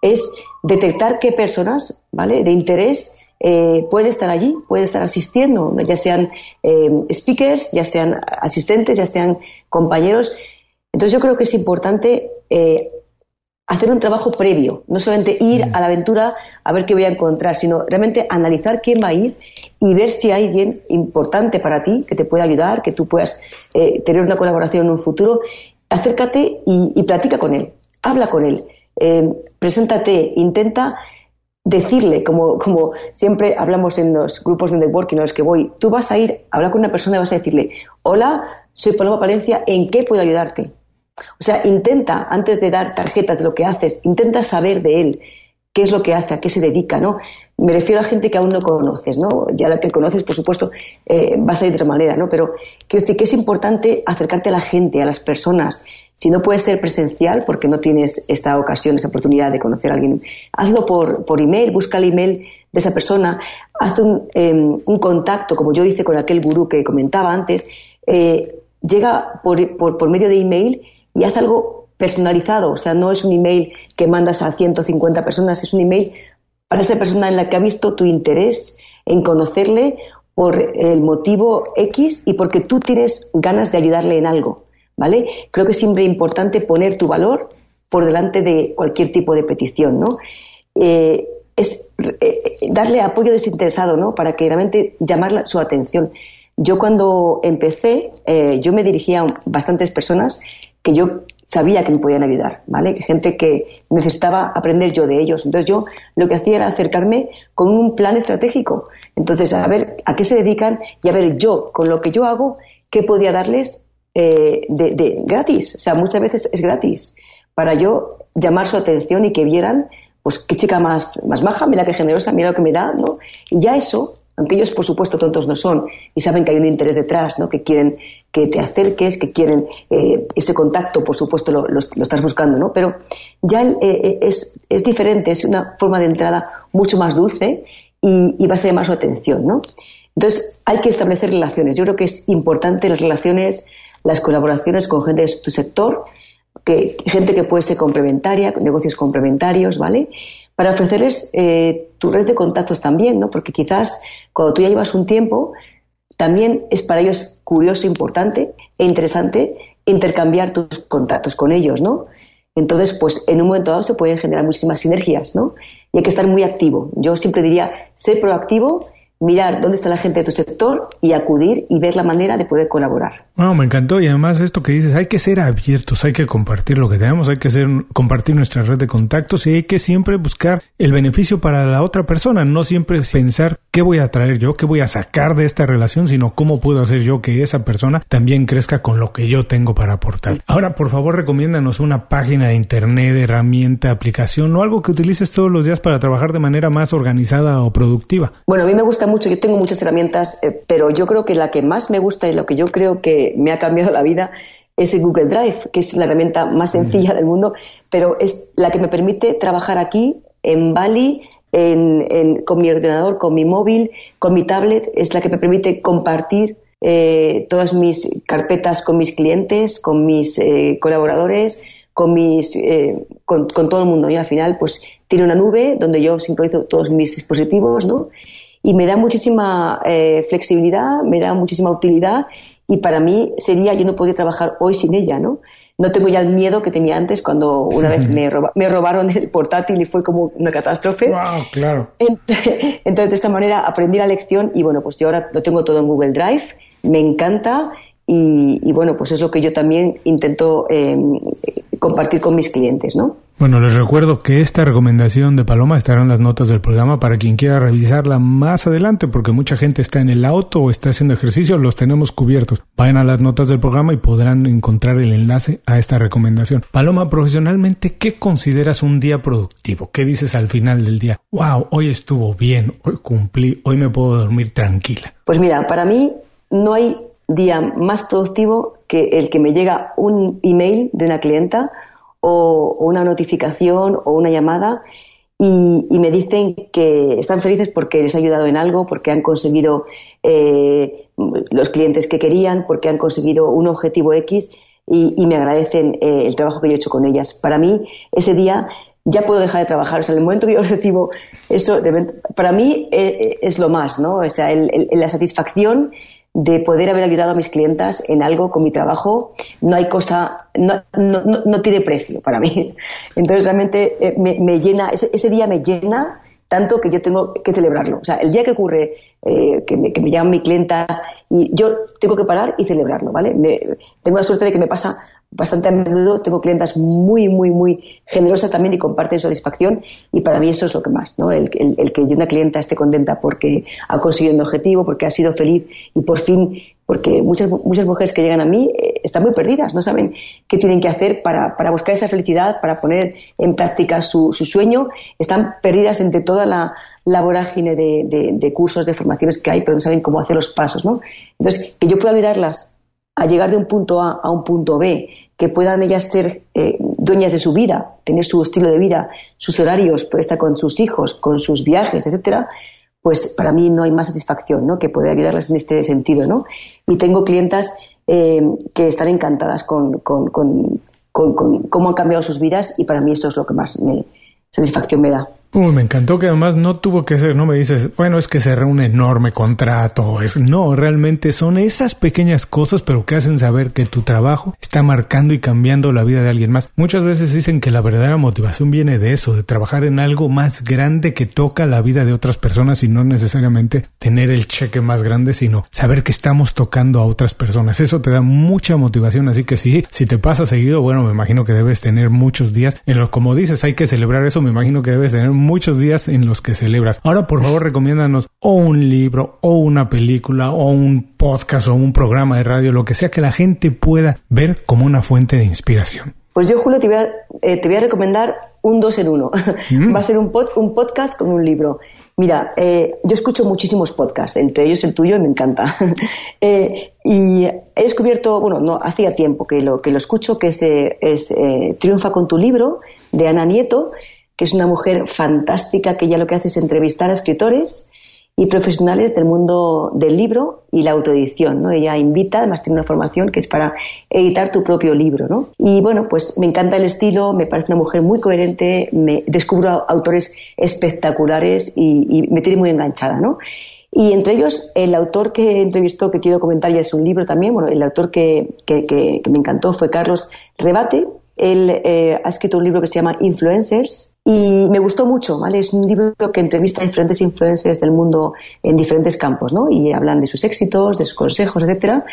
es detectar qué personas, ¿vale? De interés eh, pueden estar allí, pueden estar asistiendo, ya sean eh, speakers, ya sean asistentes, ya sean compañeros. Entonces yo creo que es importante hacer un trabajo previo, no solamente ir a la aventura a ver qué voy a encontrar, sino realmente analizar quién va a ir y ver si hay alguien importante para ti que te pueda ayudar, que tú puedas eh, tener una colaboración en un futuro. Acércate y, y platica con él, habla con él, eh, preséntate, intenta decirle, como, como siempre hablamos en los grupos de networking en los que voy, tú vas a ir a hablar con una persona y vas a decirle, hola, soy Paloma Palencia, ¿en qué puedo ayudarte? O sea, intenta, antes de dar tarjetas de lo que haces, intenta saber de él qué es lo que hace, a qué se dedica, ¿no? Me refiero a gente que aún no conoces, ¿no? Ya la que conoces, por supuesto, eh, vas a ir de otra manera, ¿no? Pero quiero decir que es importante acercarte a la gente, a las personas. Si no puedes ser presencial porque no tienes esta ocasión, esa oportunidad de conocer a alguien, hazlo por, por email, busca el email de esa persona, haz un, em, un contacto, como yo hice con aquel gurú que comentaba antes, eh, llega por, por, por medio de email y haz algo personalizado, o sea, no es un email que mandas a 150 personas, es un email para esa persona en la que ha visto tu interés en conocerle por el motivo X y porque tú tienes ganas de ayudarle en algo, ¿vale? Creo que es siempre importante poner tu valor por delante de cualquier tipo de petición, ¿no? Eh, es eh, darle apoyo desinteresado, ¿no? Para que realmente llamar su atención. Yo cuando empecé, eh, yo me dirigía a bastantes personas que yo sabía que me podían ayudar, ¿vale? Gente que necesitaba aprender yo de ellos. Entonces yo lo que hacía era acercarme con un plan estratégico. Entonces, a ver a qué se dedican y a ver yo, con lo que yo hago, qué podía darles eh, de, gratis. O sea, muchas veces es gratis para yo llamar su atención y que vieran, pues qué chica más, más maja, mira qué generosa, mira lo que me da, ¿no? Y ya eso aunque ellos por supuesto tontos no son y saben que hay un interés detrás, ¿no? que quieren que te acerques, que quieren eh, ese contacto, por supuesto lo, estás buscando, ¿no? pero ya eh, eh, es, es, diferente, es una forma de entrada mucho más dulce y, va a ser más su atención. ¿no? Entonces hay que establecer relaciones. Yo creo que es importante las relaciones, las colaboraciones con gente de tu sector, que, gente que puede ser complementaria, negocios complementarios, ¿vale? para ofrecerles tu red de contactos también, ¿no? Porque quizás cuando tú ya llevas un tiempo, también es para ellos curioso, importante e interesante intercambiar tus contactos con ellos, ¿no? Entonces, pues en un momento dado se pueden generar muchísimas sinergias, ¿no? Y hay que estar muy activo. Yo siempre diría, ser proactivo mirar dónde está la gente de tu sector y acudir y ver la manera de poder colaborar. Bueno, me encantó y además esto que dices, hay que ser abiertos, hay que compartir lo que tenemos, hay que ser, compartir nuestra red de contactos y hay que siempre buscar el beneficio para la otra persona, no siempre pensar qué voy a traer yo, qué voy a sacar de esta relación, sino cómo puedo hacer yo que esa persona también crezca con lo que yo tengo para aportar. Ahora, por favor, recomiéndanos una página de internet, herramienta, aplicación o algo que utilices todos los días para trabajar de manera más organizada o productiva. Bueno, a mí me gusta mucho, yo tengo muchas herramientas, eh, pero yo creo que la que más me gusta y lo que yo creo que me ha cambiado la vida es el Google Drive, que es la herramienta más sencilla del mundo, pero es la que me permite trabajar aquí, en Bali, con mi ordenador, con mi móvil, con mi tablet, es la que me permite compartir eh, todas mis carpetas con mis clientes, con mis eh, colaboradores, con mis con, con, todo el mundo y al final pues tiene una nube donde yo sincronizo todos mis dispositivos ¿no? Y me da muchísima eh, flexibilidad, me da muchísima utilidad y para mí sería, yo no podía trabajar hoy sin ella, ¿no? No tengo ya el miedo que tenía antes cuando una vez me, me robaron el portátil y fue como una catástrofe. Wow, claro. Entonces, de esta manera aprendí la lección y bueno, pues yo ahora lo tengo todo en Google Drive, me encanta y, bueno, pues es lo que yo también intento eh, compartir con mis clientes, ¿no? Bueno, les recuerdo que esta recomendación de Paloma estará en las notas del programa para quien quiera revisarla más adelante, porque mucha gente está en el auto o está haciendo ejercicio, los tenemos cubiertos. Vayan a las notas del programa y podrán encontrar el enlace a esta recomendación. Paloma, profesionalmente, ¿qué consideras un día productivo? ¿Qué dices al final del día? Wow, hoy estuvo bien, hoy cumplí, hoy me puedo dormir tranquila. Pues mira, para mí no hay día más productivo que el que me llega un email de una clienta o, una notificación o una llamada y, me dicen que están felices porque les ha ayudado en algo, porque han conseguido eh, los clientes que querían, porque han conseguido un objetivo X y, me agradecen eh, el trabajo que yo he hecho con ellas. Para mí, ese día ya puedo dejar de trabajar. O sea, en el momento que yo recibo eso, para mí eh, es lo más, ¿no? O sea, la satisfacción de poder haber ayudado a mis clientas en algo con mi trabajo, no hay cosa, no, no, no, tiene precio para mí. Entonces realmente eh, me, llena, ese, día me llena tanto que yo tengo que celebrarlo. O sea, el día que ocurre eh, que, me, que, me, llama mi clienta y yo tengo que parar y celebrarlo, ¿vale? tengo la suerte de que me pasa bastante a menudo tengo clientas muy, muy, muy generosas también y comparten satisfacción y para mí eso es lo que más, ¿no? El, que una clienta esté contenta porque ha conseguido un objetivo, porque ha sido feliz y por fin, porque muchas, muchas mujeres que llegan a mí eh, están muy perdidas, no saben qué tienen que hacer para, para buscar esa felicidad, para poner en práctica su, su sueño, están perdidas entre toda la, la vorágine de, de, cursos, de formaciones que hay, pero no saben cómo hacer los pasos, ¿no? Entonces, que yo pueda ayudarlas a llegar de un punto A a un punto B, que puedan ellas ser eh, dueñas de su vida, tener su estilo de vida, sus horarios, estar con sus hijos, con sus viajes, etcétera, pues para mí no hay más satisfacción, ¿no? Que poder ayudarlas en este sentido, ¿no? Y tengo clientas eh, que están encantadas con, con, con, con, cómo han cambiado sus vidas y para mí eso es lo que más me, satisfacción me da. Uy, me encantó que además no tuvo que ser, no me dices, bueno, es que cerré un enorme contrato, es no, realmente son esas pequeñas cosas, pero que hacen saber que tu trabajo está marcando y cambiando la vida de alguien más. Muchas veces dicen que la verdadera motivación viene de eso, de trabajar en algo más grande que toca la vida de otras personas y no necesariamente tener el cheque más grande, sino saber que estamos tocando a otras personas. Eso te da mucha motivación, así que sí, si te pasa seguido, bueno, me imagino que debes tener muchos días en los, como dices, hay que celebrar eso, me imagino que debes tener muchos días en los que celebras. Ahora, por favor, recomiéndanos o un libro, o una película, o un podcast, o un programa de radio, lo que sea que la gente pueda ver como una fuente de inspiración. Pues yo, Julio, te voy a, eh, te voy a recomendar un dos en uno. Mm. Va a ser un, un podcast con un libro. Mira, eh, yo escucho muchísimos podcasts, entre ellos el tuyo y me encanta. Eh, y he descubierto, bueno, no hacía tiempo que lo que lo escucho, que es, es Triunfa con tu libro de Ana Nieto, que es una mujer fantástica que ya lo que hace es entrevistar a escritores y profesionales del mundo del libro y la autoedición, ¿no? Ella invita, además tiene una formación que es para editar tu propio libro, ¿no? Y bueno, pues me encanta el estilo, me parece una mujer muy coherente, me descubro autores espectaculares y, me tiene muy enganchada, ¿no? Y entre ellos, el autor que entrevistó, que quiero comentar ya es un libro también, bueno, el autor que, que, me encantó fue Carlos Rebate. Él eh, ha escrito un libro que se llama Influencers, y me gustó mucho, ¿vale? Es un libro que entrevista a diferentes influencers del mundo en diferentes campos, ¿no? Y hablan de sus éxitos, de sus consejos, etcétera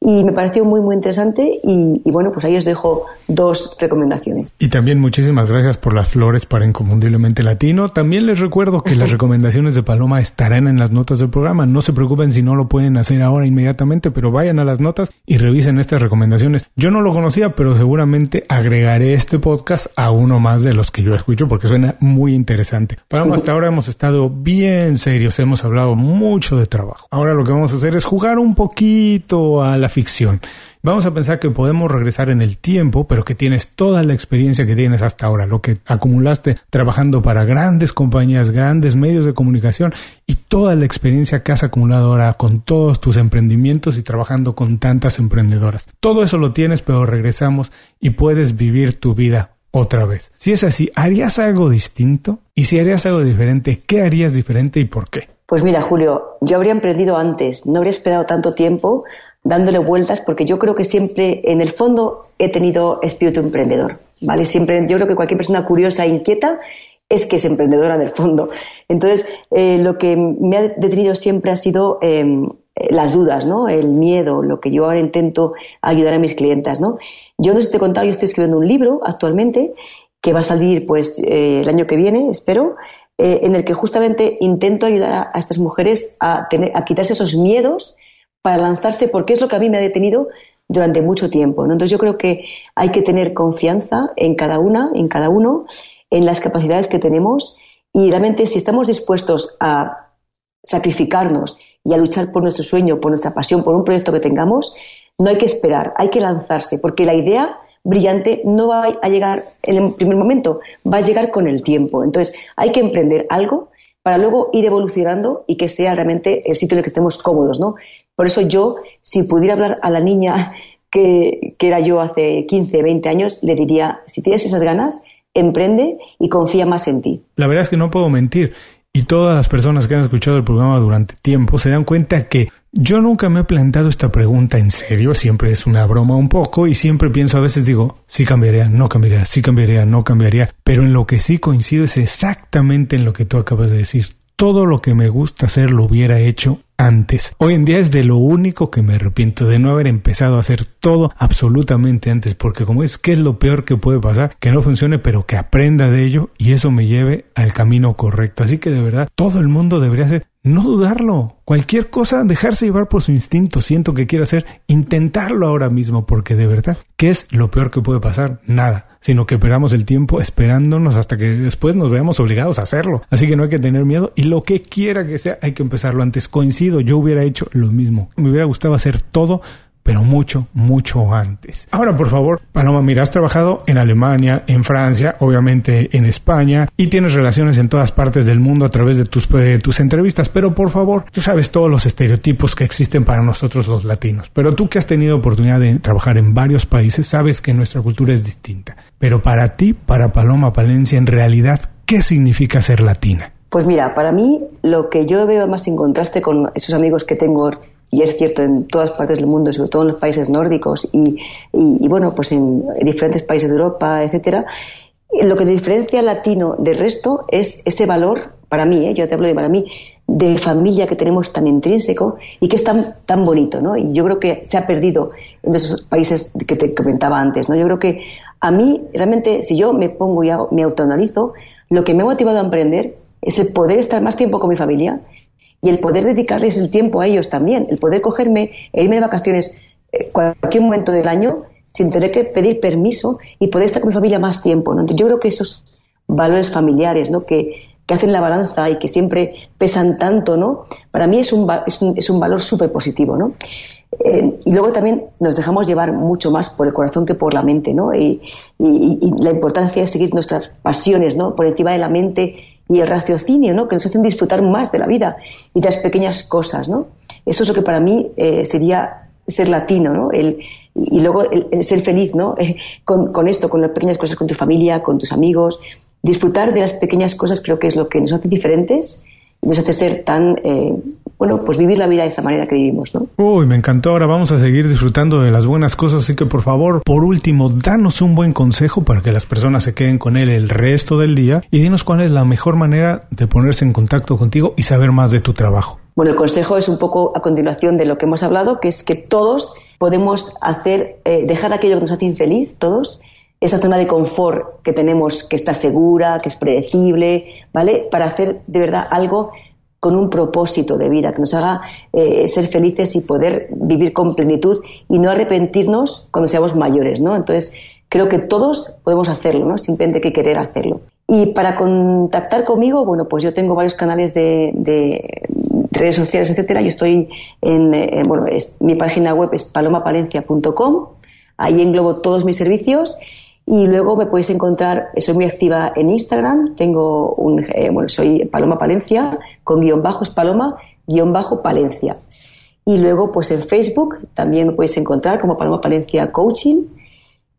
y me pareció muy muy interesante y, bueno pues ahí os dejo dos recomendaciones. Y también muchísimas gracias por las flores para Inconfundiblemente Latino. También les recuerdo que las recomendaciones de Paloma estarán en las notas del programa. No se preocupen si no lo pueden hacer ahora inmediatamente pero vayan a las notas y revisen estas recomendaciones. Yo no lo conocía pero seguramente agregaré este podcast a uno más de los que yo escucho porque suena muy interesante. Paloma hasta ahora hemos estado bien serios. Hemos hablado mucho de trabajo. Ahora lo que vamos a hacer es jugar un poquito a la ficción. Vamos a pensar que podemos regresar en el tiempo, pero que tienes toda la experiencia que tienes hasta ahora, lo que acumulaste trabajando para grandes compañías, grandes medios de comunicación y toda la experiencia que has acumulado ahora con todos tus emprendimientos y trabajando con tantas emprendedoras. Todo eso lo tienes, pero regresamos y puedes vivir tu vida otra vez. Si es así, ¿harías algo distinto? Y si harías algo diferente, ¿qué harías diferente y por qué? Pues mira, Julio, yo habría emprendido antes, no habría esperado tanto tiempo dándole vueltas porque yo creo que siempre en el fondo he tenido espíritu emprendedor, ¿vale? Siempre yo creo que cualquier persona curiosa e inquieta es que es emprendedora en el fondo. Entonces, eh, lo que me ha detenido siempre ha sido em, las dudas, ¿no? El miedo, lo que yo ahora intento ayudar a mis clientas, ¿no? Yo no sé te he contado, yo estoy escribiendo un libro actualmente que va a salir pues eh, el año que viene, espero, eh, en el que justamente intento ayudar a, a estas mujeres a, tener, a quitarse esos miedos para lanzarse, porque es lo que a mí me ha detenido durante mucho tiempo. Entonces yo creo que hay que tener confianza en cada una, en cada uno, en las capacidades que tenemos y realmente si estamos dispuestos a sacrificarnos y a luchar por nuestro sueño, por nuestra pasión, por un proyecto que tengamos, no hay que esperar, hay que lanzarse, porque la idea brillante no va a llegar en el primer momento, va a llegar con el tiempo. Entonces hay que emprender algo para luego ir evolucionando y que sea realmente el sitio en el que estemos cómodos, ¿no? Por eso yo, si pudiera hablar a la niña que, era yo hace 15, 20 años, le diría, si tienes esas ganas, emprende y confía más en ti. La verdad es que no puedo mentir. Y todas las personas que han escuchado el programa durante tiempo se dan cuenta que yo nunca me he planteado esta pregunta en serio, siempre es una broma un poco y siempre pienso a veces digo, sí cambiaría, no cambiaría, sí cambiaría, no cambiaría, pero en lo que sí coincido es exactamente en lo que tú acabas de decir. Todo lo que me gusta hacer lo hubiera hecho antes. Hoy en día es de lo único que me arrepiento de no haber empezado a hacer todo absolutamente antes, porque como es que es lo peor que puede pasar, que no funcione, pero que aprenda de ello y eso me lleve al camino correcto. Así que de verdad, todo el mundo debería hacer no dudarlo. Cualquier cosa, dejarse llevar por su instinto, siento que quiero hacer, intentarlo ahora mismo, porque de verdad, ¿qué es lo peor que puede pasar? Nada sino que esperamos el tiempo esperándonos hasta que después nos veamos obligados a hacerlo. Así que no hay que tener miedo y lo que quiera que sea, hay que empezarlo antes. Coincido, yo hubiera hecho lo mismo. Me hubiera gustado hacer todo pero mucho, mucho antes. Ahora, por favor, Paloma, mira, has trabajado en Alemania, en Francia, obviamente en España, y tienes relaciones en todas partes del mundo a través de tus, tus entrevistas, pero por favor, tú sabes todos los estereotipos que existen para nosotros los latinos, pero tú que has tenido oportunidad de trabajar en varios países, sabes que nuestra cultura es distinta. Pero para ti, para Paloma Palencia, en realidad, ¿qué significa ser latina? Pues mira, para mí lo que yo veo más en contraste con esos amigos que tengo y es cierto en todas partes del mundo, sobre todo en los países nórdicos y, y, bueno, pues en diferentes países de Europa, etcétera. Lo que diferencia al latino del resto es ese valor, para mí, ¿eh? yo te hablo de para mí, de familia que tenemos tan intrínseco y que es tan, tan bonito, ¿no? Y yo creo que se ha perdido en esos países que te comentaba antes, ¿no? Yo creo que a mí, realmente, si yo me pongo y me autoanalizo, lo que me ha motivado a emprender es el poder estar más tiempo con mi familia, y el poder dedicarles el tiempo a ellos también, el poder cogerme e irme de vacaciones eh, cualquier momento del año sin tener que pedir permiso y poder estar con mi familia más tiempo. ¿no? yo creo que esos valores familiares ¿no? que, que hacen la balanza y que siempre pesan tanto, ¿no? para mí es un, es un, es un valor súper positivo. ¿no? Eh, y luego también nos dejamos llevar mucho más por el corazón que por la mente, ¿no? Y, y, y, la importancia de seguir nuestras pasiones, ¿no? Por encima de la mente y el raciocinio, ¿no? que nos hacen disfrutar más de la vida y de las pequeñas cosas. ¿no? Eso es lo que para mí eh, sería ser latino, ¿no? El, y luego el, ser feliz ¿no? con, con, esto, con las pequeñas cosas, con tu familia, con tus amigos. Disfrutar de las pequeñas cosas creo que es lo que nos hace diferentes nos hace ser tan eh, bueno, pues vivir la vida de esa manera que vivimos, ¿no? Uy, me encantó. Ahora vamos a seguir disfrutando de las buenas cosas, así que por favor, por último, danos un buen consejo para que las personas se queden con él el resto del día y dinos cuál es la mejor manera de ponerse en contacto contigo y saber más de tu trabajo. Bueno, el consejo es un poco a continuación de lo que hemos hablado, que es que todos podemos hacer, eh, dejar aquello que nos hace infeliz, todos, esa zona de confort que tenemos, que está segura, que es predecible, ¿vale? Para hacer de verdad algo con un propósito de vida, que nos haga eh, ser felices y poder vivir con plenitud y no arrepentirnos cuando seamos mayores, ¿no? Entonces, creo que todos podemos hacerlo, ¿no? Simplemente hay que querer hacerlo. Y para contactar conmigo, bueno, pues yo tengo varios canales de, redes sociales, etcétera. Yo estoy en, eh, bueno, mi página web es palomapalencia.com. Ahí englobo todos mis servicios y luego me podéis encontrar, soy muy activa en Instagram, tengo un, eh, bueno, soy Paloma Palencia, con guion bajo es Paloma, guion bajo Palencia. Y luego, pues en Facebook también me podéis encontrar como Paloma Palencia Coaching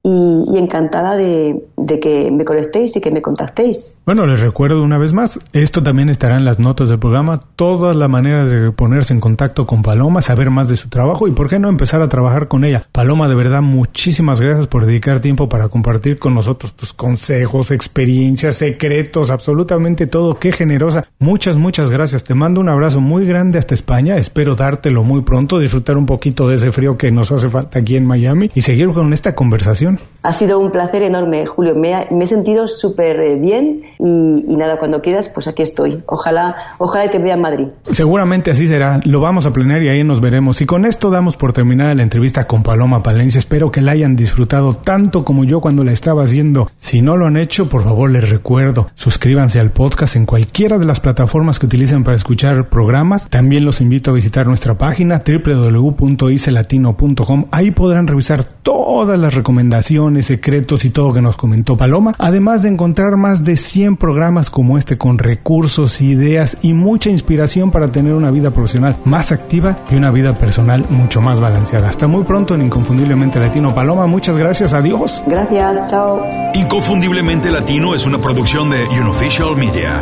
y, encantada de, que me conectéis y que me contactéis. Bueno, les recuerdo una vez más, esto también estará en las notas del programa, todas las maneras de ponerse en contacto con Paloma, saber más de su trabajo y por qué no empezar a trabajar con ella. Paloma, de verdad, muchísimas gracias por dedicar tiempo para compartir con nosotros tus consejos, experiencias, secretos, absolutamente todo. Qué generosa. Muchas, muchas gracias. Te mando un abrazo muy grande hasta España. Espero dártelo muy pronto, disfrutar un poquito de ese frío que nos hace falta aquí en Miami y seguir con esta conversación ha sido un placer enorme, Julio. Me, he sentido súper eh, bien y, nada, cuando quieras, pues aquí estoy. Ojalá, ojalá te vea en Madrid. Seguramente así será. Lo vamos a planear y ahí nos veremos. Y con esto damos por terminada la entrevista con Paloma Palencia. Espero que la hayan disfrutado tanto como yo cuando la estaba haciendo. Si no lo han hecho, por favor les recuerdo, suscríbanse al podcast en cualquiera de las plataformas que utilicen para escuchar programas. También los invito a visitar nuestra página www.icelatino.com. Ahí podrán revisar todas las recomendaciones secretos y todo que nos comentó Paloma, además de encontrar más de 100 programas como este con recursos, ideas y mucha inspiración para tener una vida profesional más activa y una vida personal mucho más balanceada. Hasta muy pronto en Inconfundiblemente Latino. Paloma, muchas gracias, adiós. Gracias, chao. Inconfundiblemente Latino es una producción de Unofficial Media.